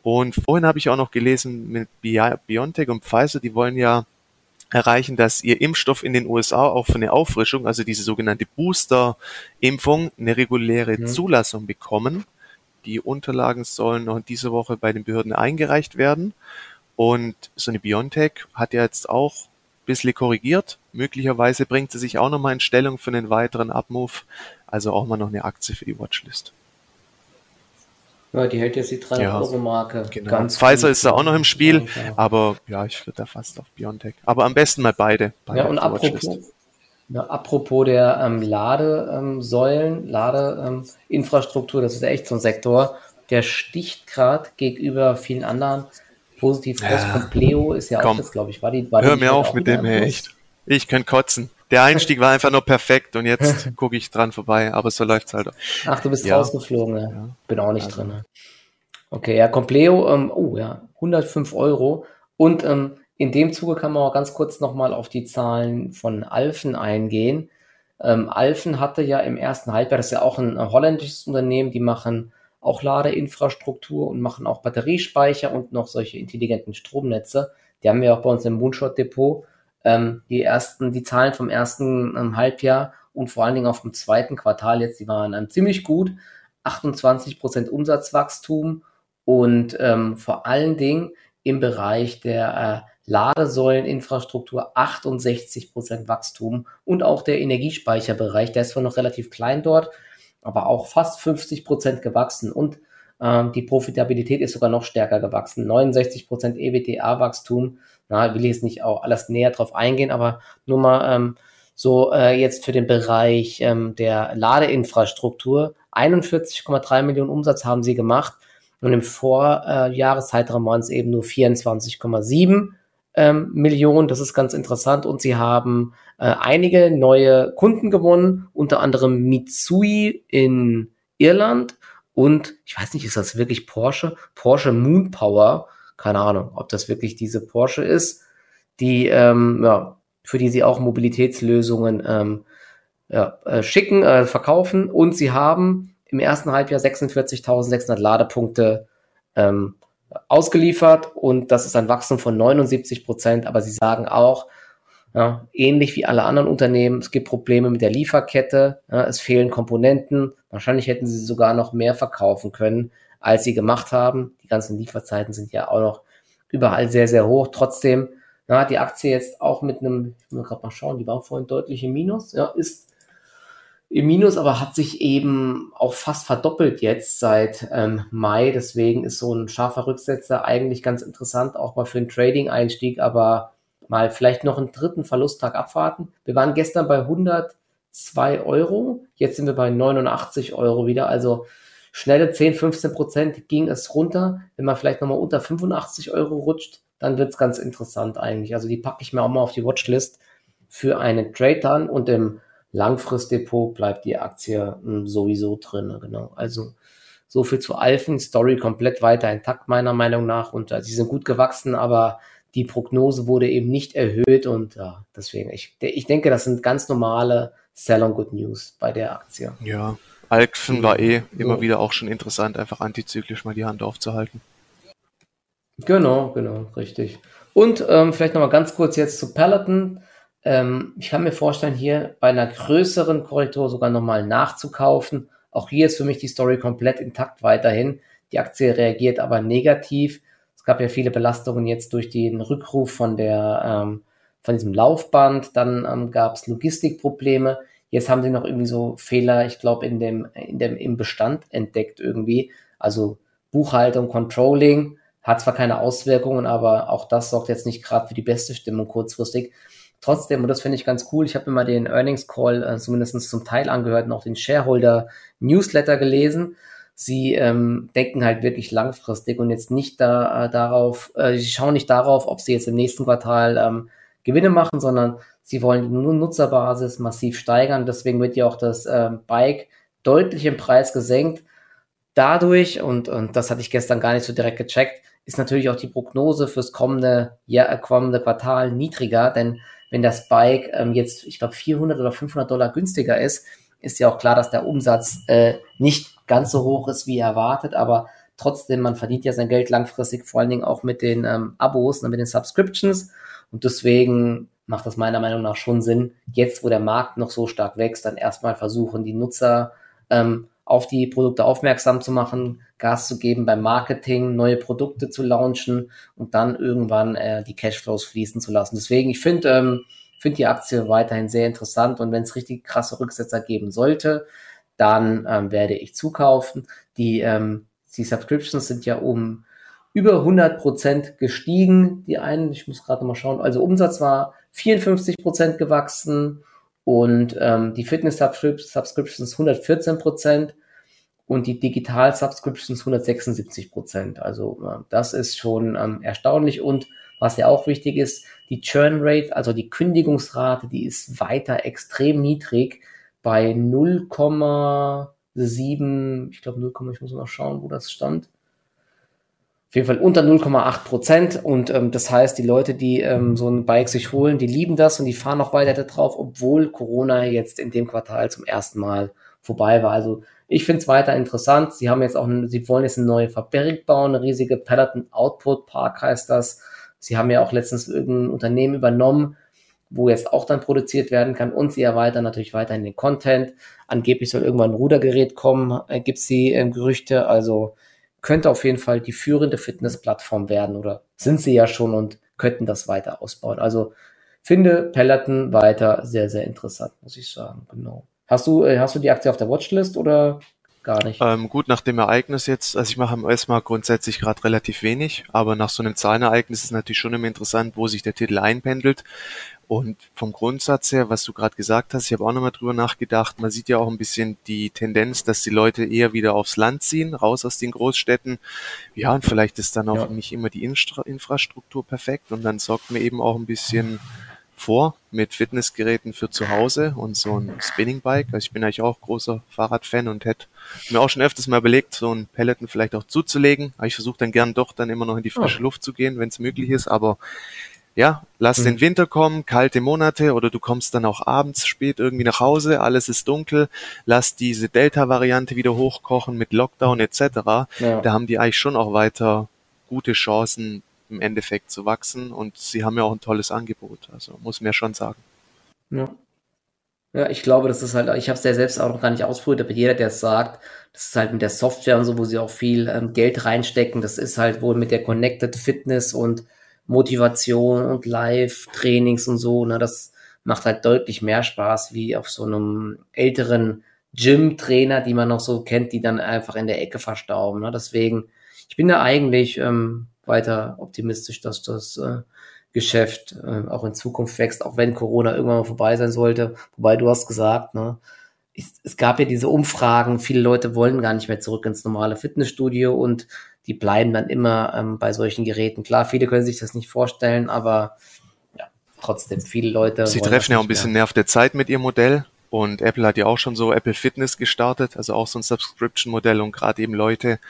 Und vorhin habe ich auch noch gelesen mit BioNTech und Pfizer, die wollen ja erreichen, dass ihr Impfstoff in den USA auch für eine Auffrischung, also diese sogenannte Booster-Impfung, eine reguläre mhm. Zulassung bekommen. Die Unterlagen sollen noch in dieser Woche bei den Behörden eingereicht werden. Und so eine BioNTech hat ja jetzt auch ein bisschen korrigiert. Möglicherweise bringt sie sich auch nochmal in Stellung für einen weiteren Upmove. Also auch mal noch eine Aktie für die Watchlist. Ja, die hält jetzt die 300-Euro-Marke. Genau. Ganz Pfizer ist da auch noch im Spiel, ja, aber ja, ich würde da fast auf Biontech. Aber am besten mal beide. beide ja, und apropos, Ja, apropos der ähm, Ladesäulen, ähm, Ladeinfrastruktur, das ist echt so ein Sektor, der sticht gerade gegenüber vielen anderen positiv. Ja, Compleo ist ja komm. auch das, glaube ich, war die. War Hör die mir auf mit dem, hey, echt. Ich könnte kotzen. Der Einstieg war einfach nur perfekt und jetzt gucke ich dran vorbei, aber so läuft es halt. Ach, du bist ja. rausgeflogen, ja. ja. Bin auch nicht also. drin. Ne? Okay, ja, Compleo, ähm, oh ja, 105 Euro. Und ähm, in dem Zuge kann man auch ganz kurz nochmal auf die Zahlen von Alfen eingehen. Ähm, Alfen hatte ja im ersten Halbjahr, das ist ja auch ein, ein holländisches Unternehmen, die machen auch Ladeinfrastruktur und machen auch Batteriespeicher und noch solche intelligenten Stromnetze. Die haben wir auch bei uns im Moonshot Depot. Ähm, die ersten, die Zahlen vom ersten ähm, Halbjahr und vor allen Dingen auch vom zweiten Quartal jetzt, die waren ähm, ziemlich gut. 28 Prozent Umsatzwachstum und ähm, vor allen Dingen im Bereich der äh, Ladesäuleninfrastruktur 68 Prozent Wachstum und auch der Energiespeicherbereich, der ist zwar noch relativ klein dort, aber auch fast 50 Prozent gewachsen und die Profitabilität ist sogar noch stärker gewachsen. 69 Prozent EBTA-Wachstum. Na, will ich jetzt nicht auch alles näher drauf eingehen, aber nur mal ähm, so äh, jetzt für den Bereich ähm, der Ladeinfrastruktur. 41,3 Millionen Umsatz haben sie gemacht und im Vorjahreszeitraum waren es eben nur 24,7 ähm, Millionen. Das ist ganz interessant. Und sie haben äh, einige neue Kunden gewonnen, unter anderem Mitsui in Irland und ich weiß nicht, ist das wirklich Porsche? Porsche Moon Power. Keine Ahnung, ob das wirklich diese Porsche ist, die ähm, ja, für die sie auch Mobilitätslösungen ähm, ja, äh, schicken, äh, verkaufen. Und sie haben im ersten Halbjahr 46.600 Ladepunkte ähm, ausgeliefert und das ist ein Wachstum von 79 Prozent. Aber sie sagen auch, ja, ähnlich wie alle anderen Unternehmen, es gibt Probleme mit der Lieferkette, ja, es fehlen Komponenten. Wahrscheinlich hätten sie sogar noch mehr verkaufen können, als sie gemacht haben. Die ganzen Lieferzeiten sind ja auch noch überall sehr, sehr hoch. Trotzdem ja, die Aktie jetzt auch mit einem, ich will gerade mal schauen, die war vorhin deutlich im Minus, ja, ist im Minus, aber hat sich eben auch fast verdoppelt jetzt seit ähm, Mai. Deswegen ist so ein scharfer Rücksetzer eigentlich ganz interessant, auch mal für einen Trading-Einstieg, aber mal vielleicht noch einen dritten Verlusttag abwarten. Wir waren gestern bei 102 Euro, jetzt sind wir bei 89 Euro wieder, also schnelle 10, 15 Prozent ging es runter. Wenn man vielleicht nochmal unter 85 Euro rutscht, dann wird es ganz interessant eigentlich. Also die packe ich mir auch mal auf die Watchlist für einen Trade dann und im Langfristdepot bleibt die Aktie hm, sowieso drin. Genau. Also so viel zu Alphen. Story komplett weiter intakt meiner Meinung nach und äh, sie sind gut gewachsen, aber die Prognose wurde eben nicht erhöht und ja, deswegen, ich, ich denke, das sind ganz normale Sell on Good News bei der Aktie. Ja, Alphen war eh immer wieder auch schon interessant, einfach antizyklisch mal die Hand aufzuhalten. Genau, genau, richtig. Und ähm, vielleicht nochmal ganz kurz jetzt zu Peloton. Ähm, ich kann mir vorstellen, hier bei einer größeren Korrektur sogar nochmal nachzukaufen. Auch hier ist für mich die Story komplett intakt weiterhin. Die Aktie reagiert aber negativ. Es gab ja viele Belastungen jetzt durch den Rückruf von der ähm, von diesem Laufband. Dann ähm, gab es Logistikprobleme. Jetzt haben sie noch irgendwie so Fehler, ich glaube, in dem, in dem, im Bestand entdeckt irgendwie. Also Buchhaltung, Controlling hat zwar keine Auswirkungen, aber auch das sorgt jetzt nicht gerade für die beste Stimmung kurzfristig. Trotzdem, und das finde ich ganz cool, ich habe mal den Earnings Call äh, zumindest zum Teil angehört und auch den Shareholder Newsletter gelesen. Sie ähm, denken halt wirklich langfristig und jetzt nicht da, äh, darauf, äh, sie schauen nicht darauf, ob sie jetzt im nächsten Quartal ähm, Gewinne machen, sondern sie wollen die Nutzerbasis massiv steigern. Deswegen wird ja auch das äh, Bike deutlich im Preis gesenkt. Dadurch, und, und das hatte ich gestern gar nicht so direkt gecheckt, ist natürlich auch die Prognose fürs kommende, Jahr, kommende Quartal niedriger, denn wenn das Bike ähm, jetzt, ich glaube, 400 oder 500 Dollar günstiger ist, ist ja auch klar, dass der Umsatz äh, nicht ganz so hoch ist wie erwartet, aber trotzdem, man verdient ja sein Geld langfristig, vor allen Dingen auch mit den ähm, Abos, und mit den Subscriptions und deswegen macht das meiner Meinung nach schon Sinn, jetzt wo der Markt noch so stark wächst, dann erstmal versuchen, die Nutzer ähm, auf die Produkte aufmerksam zu machen, Gas zu geben beim Marketing, neue Produkte zu launchen und dann irgendwann äh, die Cashflows fließen zu lassen. Deswegen, ich finde ähm, finde die Aktie weiterhin sehr interessant und wenn es richtig krasse Rücksetzer geben sollte, dann ähm, werde ich zukaufen. Die, ähm, die Subscriptions sind ja um über 100 Prozent gestiegen. Die einen, ich muss gerade mal schauen, also Umsatz war 54 Prozent gewachsen Und ähm, die Fitness-Subscriptions 114 Prozent und die Digital-Subscriptions 176 Prozent. Also äh, das ist schon ähm, erstaunlich. Und was ja auch wichtig ist, die Churn Rate, also die Kündigungsrate, die ist weiter extrem niedrig bei 0,7, ich glaube 0, ich muss mal schauen, wo das stand auf jeden Fall unter 0,8 Prozent. Und ähm, das heißt, die Leute, die ähm, so ein Bike sich holen, die lieben das und die fahren noch weiter drauf, obwohl Corona jetzt in dem Quartal zum ersten Mal vorbei war. Also ich finde es weiter interessant. Sie haben jetzt auch, sie wollen jetzt eine neue Fabrik bauen, eine riesige Peloton Output Park heißt das. Sie haben ja auch letztens irgendein Unternehmen übernommen, wo jetzt auch dann produziert werden kann und sie erweitern natürlich weiterhin den Content. Angeblich soll irgendwann ein Rudergerät kommen, äh, gibt es die äh, Gerüchte. Also könnte auf jeden Fall die führende Fitnessplattform werden oder sind sie ja schon und könnten das weiter ausbauen. Also finde Peloton weiter sehr, sehr interessant, muss ich sagen. Genau. Hast du, äh, hast du die Aktie auf der Watchlist oder gar nicht? Ähm, gut, nach dem Ereignis jetzt, also ich mache am US-Markt grundsätzlich gerade relativ wenig, aber nach so einem Zahlenereignis ist natürlich schon immer interessant, wo sich der Titel einpendelt. Und vom Grundsatz her, was du gerade gesagt hast, ich habe auch nochmal drüber nachgedacht, man sieht ja auch ein bisschen die Tendenz, dass die Leute eher wieder aufs Land ziehen, raus aus den Großstädten. Ja, und vielleicht ist dann auch ja. nicht immer die Instra Infrastruktur perfekt und dann sorgt man eben auch ein bisschen vor mit Fitnessgeräten für zu Hause und so ein Spinning Bike. Also ich bin eigentlich auch großer Fahrradfan und hätte mir auch schon öfters mal überlegt, so ein Peloton vielleicht auch zuzulegen. Aber ich versuche dann gern doch dann immer noch in die frische Luft zu gehen, wenn es möglich ist. Aber ja, lass mhm. den Winter kommen, kalte Monate oder du kommst dann auch abends spät irgendwie nach Hause, alles ist dunkel, lass diese Delta-Variante wieder hochkochen mit Lockdown etc. Ja. Da haben die eigentlich schon auch weiter gute Chancen im Endeffekt zu wachsen und sie haben ja auch ein tolles Angebot, also muss man ja schon sagen. Ja. Ja, ich glaube, das ist halt, ich habe es ja selbst auch noch gar nicht ausprobiert, aber jeder, der es sagt, das ist halt mit der Software und so, wo sie auch viel ähm, Geld reinstecken, das ist halt wohl mit der Connected Fitness und Motivation und Live-Trainings und so. Ne, das macht halt deutlich mehr Spaß wie auf so einem älteren Gym-Trainer, die man noch so kennt, die dann einfach in der Ecke verstauben. Ne? Deswegen, ich bin da eigentlich ähm, weiter optimistisch, dass das äh, Geschäft äh, auch in Zukunft wächst, auch wenn Corona irgendwann mal vorbei sein sollte. Wobei du hast gesagt, ne, es, es gab ja diese Umfragen, viele Leute wollen gar nicht mehr zurück ins normale Fitnessstudio und die bleiben dann immer ähm, bei solchen Geräten. Klar, viele können sich das nicht vorstellen, aber ja, trotzdem, viele Leute. Sie treffen ja auch ein bisschen mehr. Nerv der Zeit mit ihrem Modell. Und Apple hat ja auch schon so Apple Fitness gestartet, also auch so ein Subscription-Modell und gerade eben Leute,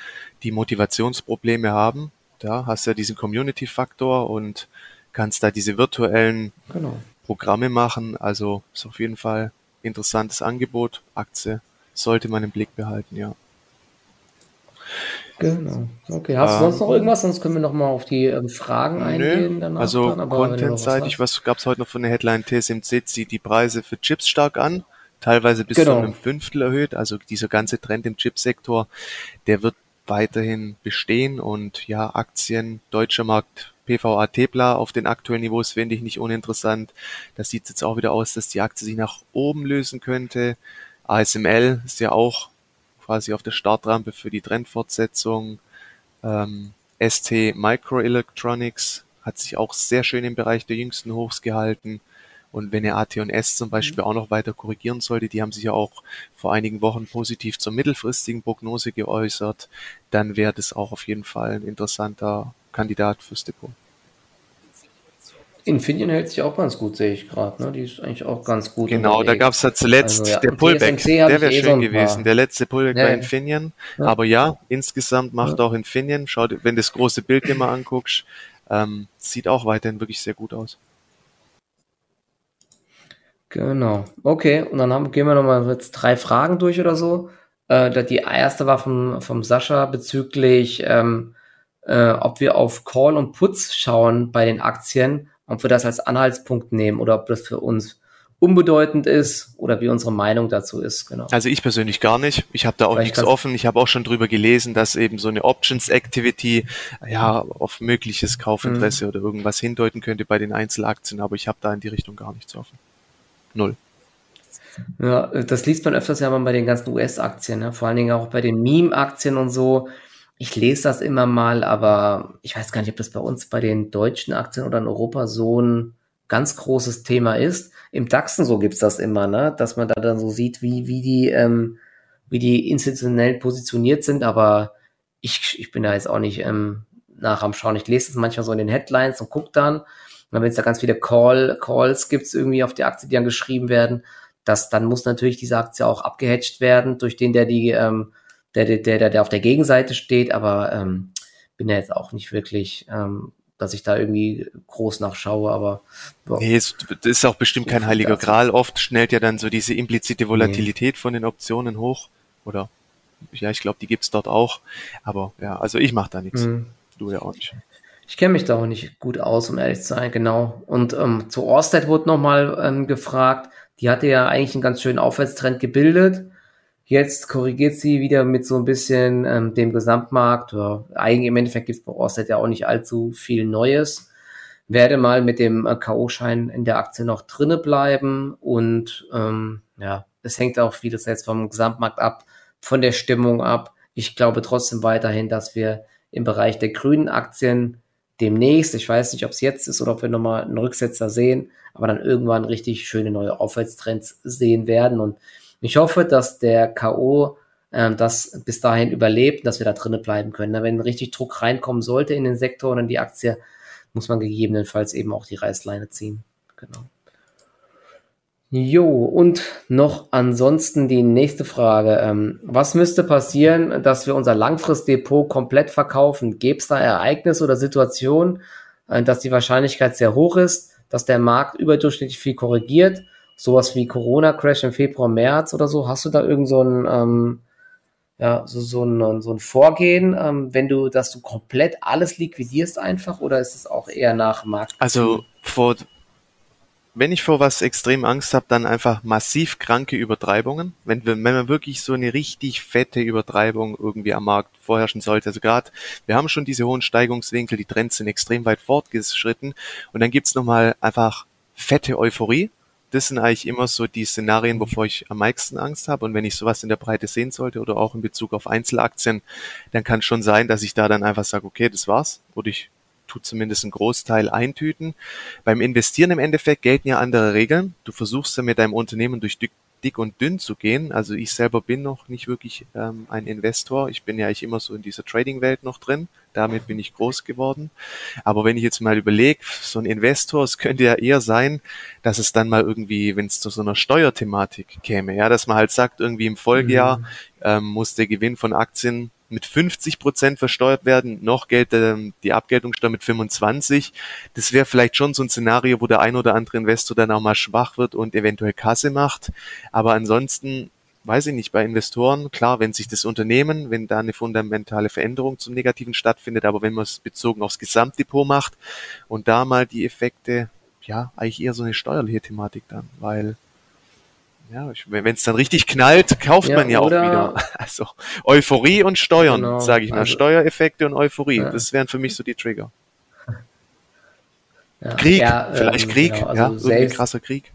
die Motivationsprobleme haben. Da hast du ja diesen Community-Faktor und kannst da diese virtuellen genau. Programme machen. Also ist auf jeden Fall interessantes Angebot. Aktie sollte man im Blick behalten, ja. Genau. Okay, hast du sonst noch ähm, irgendwas? Sonst können wir noch mal auf die ähm, Fragen eingehen. Danach also Content-seitig, was, was gab es heute noch von der Headline? TSMC zieht die Preise für Chips stark an, teilweise bis genau. zu einem Fünftel erhöht. Also dieser ganze Trend im Chipsektor, der wird weiterhin bestehen und ja, Aktien, deutscher Markt, PVA Tepla auf den aktuellen Niveaus finde ich nicht uninteressant. Das sieht jetzt auch wieder aus, dass die Aktie sich nach oben lösen könnte. ASML ist ja auch quasi auf der Startrampe für die Trendfortsetzung. Ähm, ST Microelectronics hat sich auch sehr schön im Bereich der jüngsten Hochs gehalten. Und wenn er AT&S zum Beispiel mhm. auch noch weiter korrigieren sollte, die haben sich ja auch vor einigen Wochen positiv zur mittelfristigen Prognose geäußert, dann wäre das auch auf jeden Fall ein interessanter Kandidat fürs Depot. Infineon hält sich auch ganz gut, sehe ich gerade. Ne? Die ist eigentlich auch ganz gut. Genau, unterwegs. da gab es ja zuletzt also, ja. der Pullback. Der wäre eh schön gewesen. Der letzte Pullback ja, bei Infineon. Ja. Aber ja, insgesamt macht auch Infineon, schau, wenn du das große Bild dir mal anguckst, ähm, sieht auch weiterhin wirklich sehr gut aus. Genau. Okay, und dann haben, gehen wir nochmal jetzt drei Fragen durch oder so. Äh, die erste war vom, vom Sascha bezüglich, ähm, äh, ob wir auf Call und Puts schauen bei den Aktien ob wir das als Anhaltspunkt nehmen oder ob das für uns unbedeutend ist oder wie unsere Meinung dazu ist. Genau. Also ich persönlich gar nicht. Ich habe da auch Vielleicht nichts offen. Ich habe auch schon drüber gelesen, dass eben so eine Options Activity ja auf mögliches Kaufinteresse mhm. oder irgendwas hindeuten könnte bei den Einzelaktien, aber ich habe da in die Richtung gar nichts offen. Null. Ja, das liest man öfters ja mal bei den ganzen US-Aktien, ne? vor allen Dingen auch bei den Meme-Aktien und so. Ich lese das immer mal, aber ich weiß gar nicht, ob das bei uns bei den deutschen Aktien oder in Europa so ein ganz großes Thema ist. Im DAXen so gibt's das immer, ne? dass man da dann so sieht, wie, wie die, ähm, wie die institutionell positioniert sind, aber ich, ich bin da jetzt auch nicht ähm, nach am Schauen. Ich lese es manchmal so in den Headlines und gucke dann. Und wenn es da ganz viele Call, Calls gibt irgendwie auf die Aktie, die dann geschrieben werden, das, dann muss natürlich diese Aktie auch abgehatcht werden durch den, der die, ähm, der, der, der, der auf der Gegenseite steht, aber ähm, bin ja jetzt auch nicht wirklich, ähm, dass ich da irgendwie groß nachschaue, aber boah. nee, es ist auch bestimmt kein heiliger Gral. Oft schnellt ja dann so diese implizite Volatilität nee. von den Optionen hoch. Oder ja, ich glaube, die gibt's dort auch. Aber ja, also ich mache da nichts. Mhm. Du ja auch nicht. Ich kenne mich da auch nicht gut aus, um ehrlich zu sein, genau. Und ähm, zu Orsted wurde nochmal ähm, gefragt, die hatte ja eigentlich einen ganz schönen Aufwärtstrend gebildet. Jetzt korrigiert sie wieder mit so ein bisschen ähm, dem Gesamtmarkt. Ja, eigentlich im Endeffekt gibt es bei Orsted ja auch nicht allzu viel Neues. Werde mal mit dem äh, K.O.-Schein in der Aktie noch drinne bleiben und ähm, ja, es hängt auch vieles jetzt vom Gesamtmarkt ab, von der Stimmung ab. Ich glaube trotzdem weiterhin, dass wir im Bereich der grünen Aktien demnächst, ich weiß nicht, ob es jetzt ist oder ob wir nochmal einen Rücksetzer sehen, aber dann irgendwann richtig schöne neue Aufwärtstrends sehen werden. Und ich hoffe, dass der K.O. Äh, das bis dahin überlebt, dass wir da drinnen bleiben können. Wenn richtig Druck reinkommen sollte in den Sektor und in die Aktie, muss man gegebenenfalls eben auch die Reißleine ziehen. Genau. Jo, und noch ansonsten die nächste Frage. Ähm, was müsste passieren, dass wir unser Langfristdepot komplett verkaufen? Gäbe es da Ereignisse oder Situationen, äh, dass die Wahrscheinlichkeit sehr hoch ist, dass der Markt überdurchschnittlich viel korrigiert? Sowas wie Corona-Crash im Februar, März oder so. Hast du da irgend so ein, ähm, ja, so, so, ein, so ein Vorgehen, ähm, wenn du, dass du komplett alles liquidierst einfach oder ist es auch eher nach Markt? Also vor wenn ich vor was extrem Angst habe, dann einfach massiv kranke Übertreibungen. Wenn, wenn man wirklich so eine richtig fette Übertreibung irgendwie am Markt vorherrschen sollte. Also gerade, wir haben schon diese hohen Steigungswinkel, die Trends sind extrem weit fortgeschritten und dann gibt's nochmal einfach fette Euphorie. Das sind eigentlich immer so die Szenarien, wovor ich am meisten Angst habe. Und wenn ich sowas in der Breite sehen sollte oder auch in Bezug auf Einzelaktien, dann kann es schon sein, dass ich da dann einfach sage, okay, das war's. Oder ich tut zumindest einen Großteil eintüten. Beim Investieren im Endeffekt gelten ja andere Regeln. Du versuchst ja mit deinem Unternehmen durch dick und dünn zu gehen. Also ich selber bin noch nicht wirklich ähm, ein Investor. Ich bin ja eigentlich immer so in dieser Trading-Welt noch drin. Damit bin ich groß geworden. Aber wenn ich jetzt mal überlege, so ein Investor, es könnte ja eher sein, dass es dann mal irgendwie, wenn es zu so einer Steuerthematik käme, ja, dass man halt sagt, irgendwie im Folgejahr mhm. ähm, muss der Gewinn von Aktien mit 50 Prozent versteuert werden, noch gilt ähm, die Abgeltungssteuer mit 25. Das wäre vielleicht schon so ein Szenario, wo der ein oder andere Investor dann auch mal schwach wird und eventuell Kasse macht. Aber ansonsten weiß ich nicht, bei Investoren, klar, wenn sich das Unternehmen, wenn da eine fundamentale Veränderung zum Negativen stattfindet, aber wenn man es bezogen aufs Gesamtdepot macht und da mal die Effekte, ja, eigentlich eher so eine steuerliche Thematik dann, weil ja, wenn es dann richtig knallt, kauft ja, man ja auch wieder. Also Euphorie und Steuern, genau, sage ich mal. Also, Steuereffekte und Euphorie, ja. das wären für mich so die Trigger. Krieg, vielleicht ähm, Krieg, genau, also ja, selbst, krasser Krieg.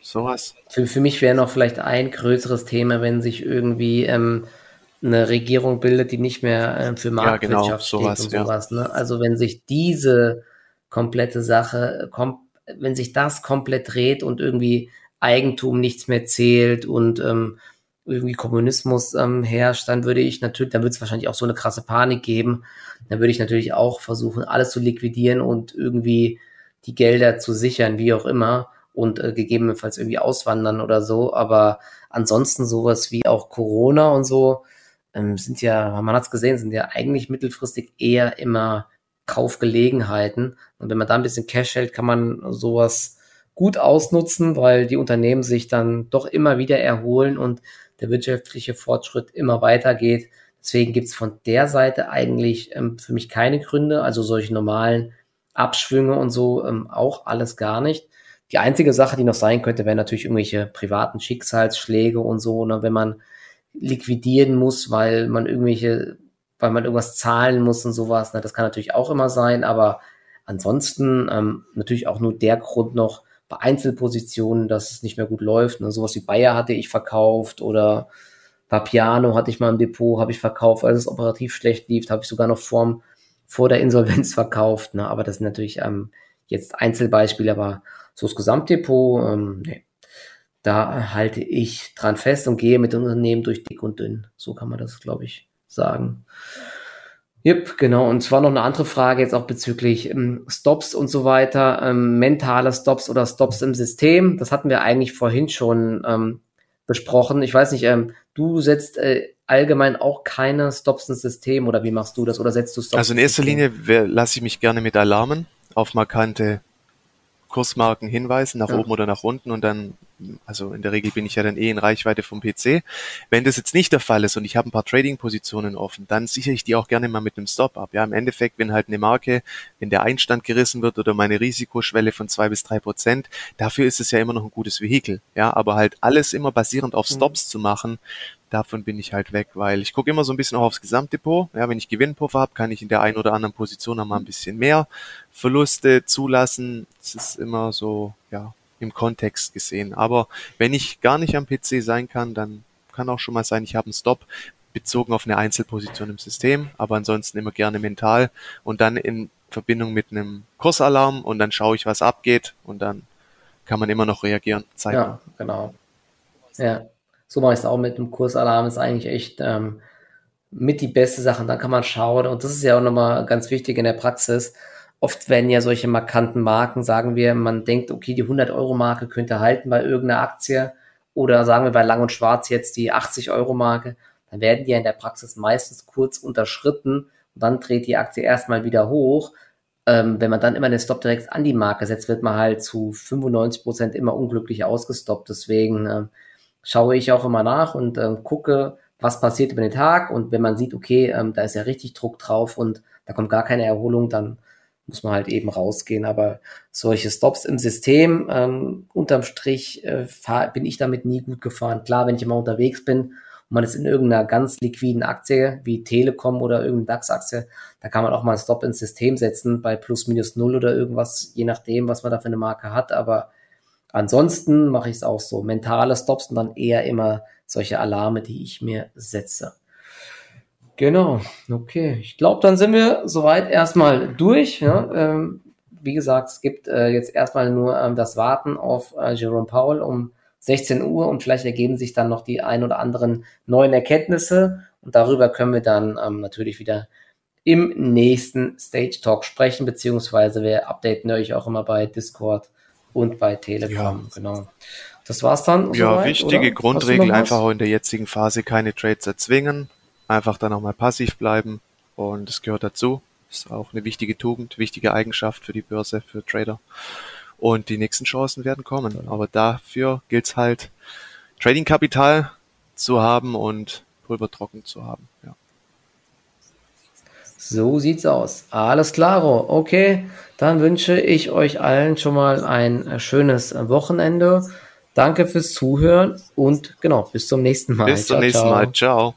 Sowas. Für, für mich wäre noch vielleicht ein größeres Thema, wenn sich irgendwie ähm, eine Regierung bildet, die nicht mehr äh, für Marktwirtschaft ja, genau, sowas, steht und sowas. Ne? Also wenn sich diese komplette Sache, kom wenn sich das komplett dreht und irgendwie Eigentum nichts mehr zählt und ähm, irgendwie Kommunismus ähm, herrscht, dann würde ich natürlich, dann würde es wahrscheinlich auch so eine krasse Panik geben. Dann würde ich natürlich auch versuchen, alles zu liquidieren und irgendwie die Gelder zu sichern, wie auch immer, und äh, gegebenenfalls irgendwie auswandern oder so. Aber ansonsten sowas wie auch Corona und so ähm, sind ja, man hat es gesehen, sind ja eigentlich mittelfristig eher immer Kaufgelegenheiten. Und wenn man da ein bisschen Cash hält, kann man sowas gut ausnutzen, weil die Unternehmen sich dann doch immer wieder erholen und der wirtschaftliche Fortschritt immer weitergeht. Deswegen gibt's von der Seite eigentlich ähm, für mich keine Gründe, also solche normalen Abschwünge und so ähm, auch alles gar nicht. Die einzige Sache, die noch sein könnte, wären natürlich irgendwelche privaten Schicksalsschläge und so, ne, wenn man liquidieren muss, weil man irgendwelche, weil man irgendwas zahlen muss und sowas. Ne, das kann natürlich auch immer sein, aber ansonsten ähm, natürlich auch nur der Grund noch, bei Einzelpositionen, dass es nicht mehr gut läuft. Ne? Sowas wie Bayer hatte ich verkauft oder Papiano hatte ich mal im Depot, habe ich verkauft, als es operativ schlecht lief, habe ich sogar noch vorm, vor der Insolvenz verkauft. Ne? Aber das sind natürlich ähm, jetzt Einzelbeispiele, aber so das Gesamtdepot, ähm, nee, da halte ich dran fest und gehe mit dem Unternehmen durch dick und dünn. So kann man das, glaube ich, sagen. Yep, genau. Und zwar noch eine andere Frage jetzt auch bezüglich ähm, Stops und so weiter, ähm, mentale Stops oder Stops im System. Das hatten wir eigentlich vorhin schon ähm, besprochen. Ich weiß nicht, ähm, du setzt äh, allgemein auch keine Stops ins System oder wie machst du das oder setzt du Stops? Also in erster Linie lasse ich mich gerne mit Alarmen auf markante Kursmarken hinweisen, nach ja. oben oder nach unten und dann, also in der Regel bin ich ja dann eh in Reichweite vom PC. Wenn das jetzt nicht der Fall ist und ich habe ein paar Trading-Positionen offen, dann sichere ich die auch gerne mal mit einem Stop ab. Ja, im Endeffekt, wenn halt eine Marke, wenn der Einstand gerissen wird oder meine Risikoschwelle von zwei bis drei Prozent, dafür ist es ja immer noch ein gutes Vehikel. Ja, aber halt alles immer basierend auf mhm. Stops mhm. zu machen, davon bin ich halt weg, weil ich gucke immer so ein bisschen auch aufs Gesamtdepot. Ja, wenn ich Gewinnpuffer habe, kann ich in der einen oder anderen Position noch mal ein bisschen mehr Verluste zulassen. Das ist immer so, ja, im Kontext gesehen. Aber wenn ich gar nicht am PC sein kann, dann kann auch schon mal sein, ich habe einen Stop bezogen auf eine Einzelposition im System, aber ansonsten immer gerne mental und dann in Verbindung mit einem Kursalarm und dann schaue ich, was abgeht und dann kann man immer noch reagieren. Zeigen. Ja, genau. Ja, so mache ich es auch mit dem Kursalarm, ist eigentlich echt ähm, mit die beste Sache. Und dann kann man schauen, und das ist ja auch nochmal ganz wichtig in der Praxis. Oft werden ja solche markanten Marken, sagen wir, man denkt, okay, die 100-Euro-Marke könnte halten bei irgendeiner Aktie oder sagen wir bei Lang und Schwarz jetzt die 80-Euro-Marke, dann werden die ja in der Praxis meistens kurz unterschritten und dann dreht die Aktie erstmal wieder hoch. Ähm, wenn man dann immer den Stop direkt an die Marke setzt, wird man halt zu 95 Prozent immer unglücklich ausgestoppt. Deswegen ähm, schaue ich auch immer nach und ähm, gucke, was passiert über den Tag. Und wenn man sieht, okay, ähm, da ist ja richtig Druck drauf und da kommt gar keine Erholung, dann muss man halt eben rausgehen. Aber solche Stops im System, ähm, unterm Strich äh, fahr, bin ich damit nie gut gefahren. Klar, wenn ich immer unterwegs bin und man ist in irgendeiner ganz liquiden Aktie wie Telekom oder irgendeine DAX-Aktie, da kann man auch mal einen Stop ins System setzen bei plus minus null oder irgendwas, je nachdem, was man da für eine Marke hat. Aber Ansonsten mache ich es auch so. Mentale Stops und dann eher immer solche Alarme, die ich mir setze. Genau, okay. Ich glaube, dann sind wir soweit erstmal durch. Ja? Ähm, wie gesagt, es gibt äh, jetzt erstmal nur ähm, das Warten auf äh, Jerome Powell um 16 Uhr und vielleicht ergeben sich dann noch die ein oder anderen neuen Erkenntnisse und darüber können wir dann ähm, natürlich wieder im nächsten Stage Talk sprechen, beziehungsweise wir updaten euch auch immer bei Discord und bei Telekom. Ja. Genau. Das war's dann. Ja, soweit, wichtige oder? Grundregel, einfach auch in der jetzigen Phase keine Trades erzwingen. Einfach dann auch mal passiv bleiben. Und es gehört dazu. Ist auch eine wichtige Tugend, wichtige Eigenschaft für die Börse, für Trader. Und die nächsten Chancen werden kommen. Aber dafür gilt es halt, Trading-Kapital zu haben und Pulver trocken zu haben. Ja. So sieht's aus. Alles klaro. Okay, dann wünsche ich euch allen schon mal ein äh, schönes Wochenende. Danke fürs Zuhören und genau, bis zum nächsten Mal. Bis zum ciao, nächsten ciao. Mal. Ciao.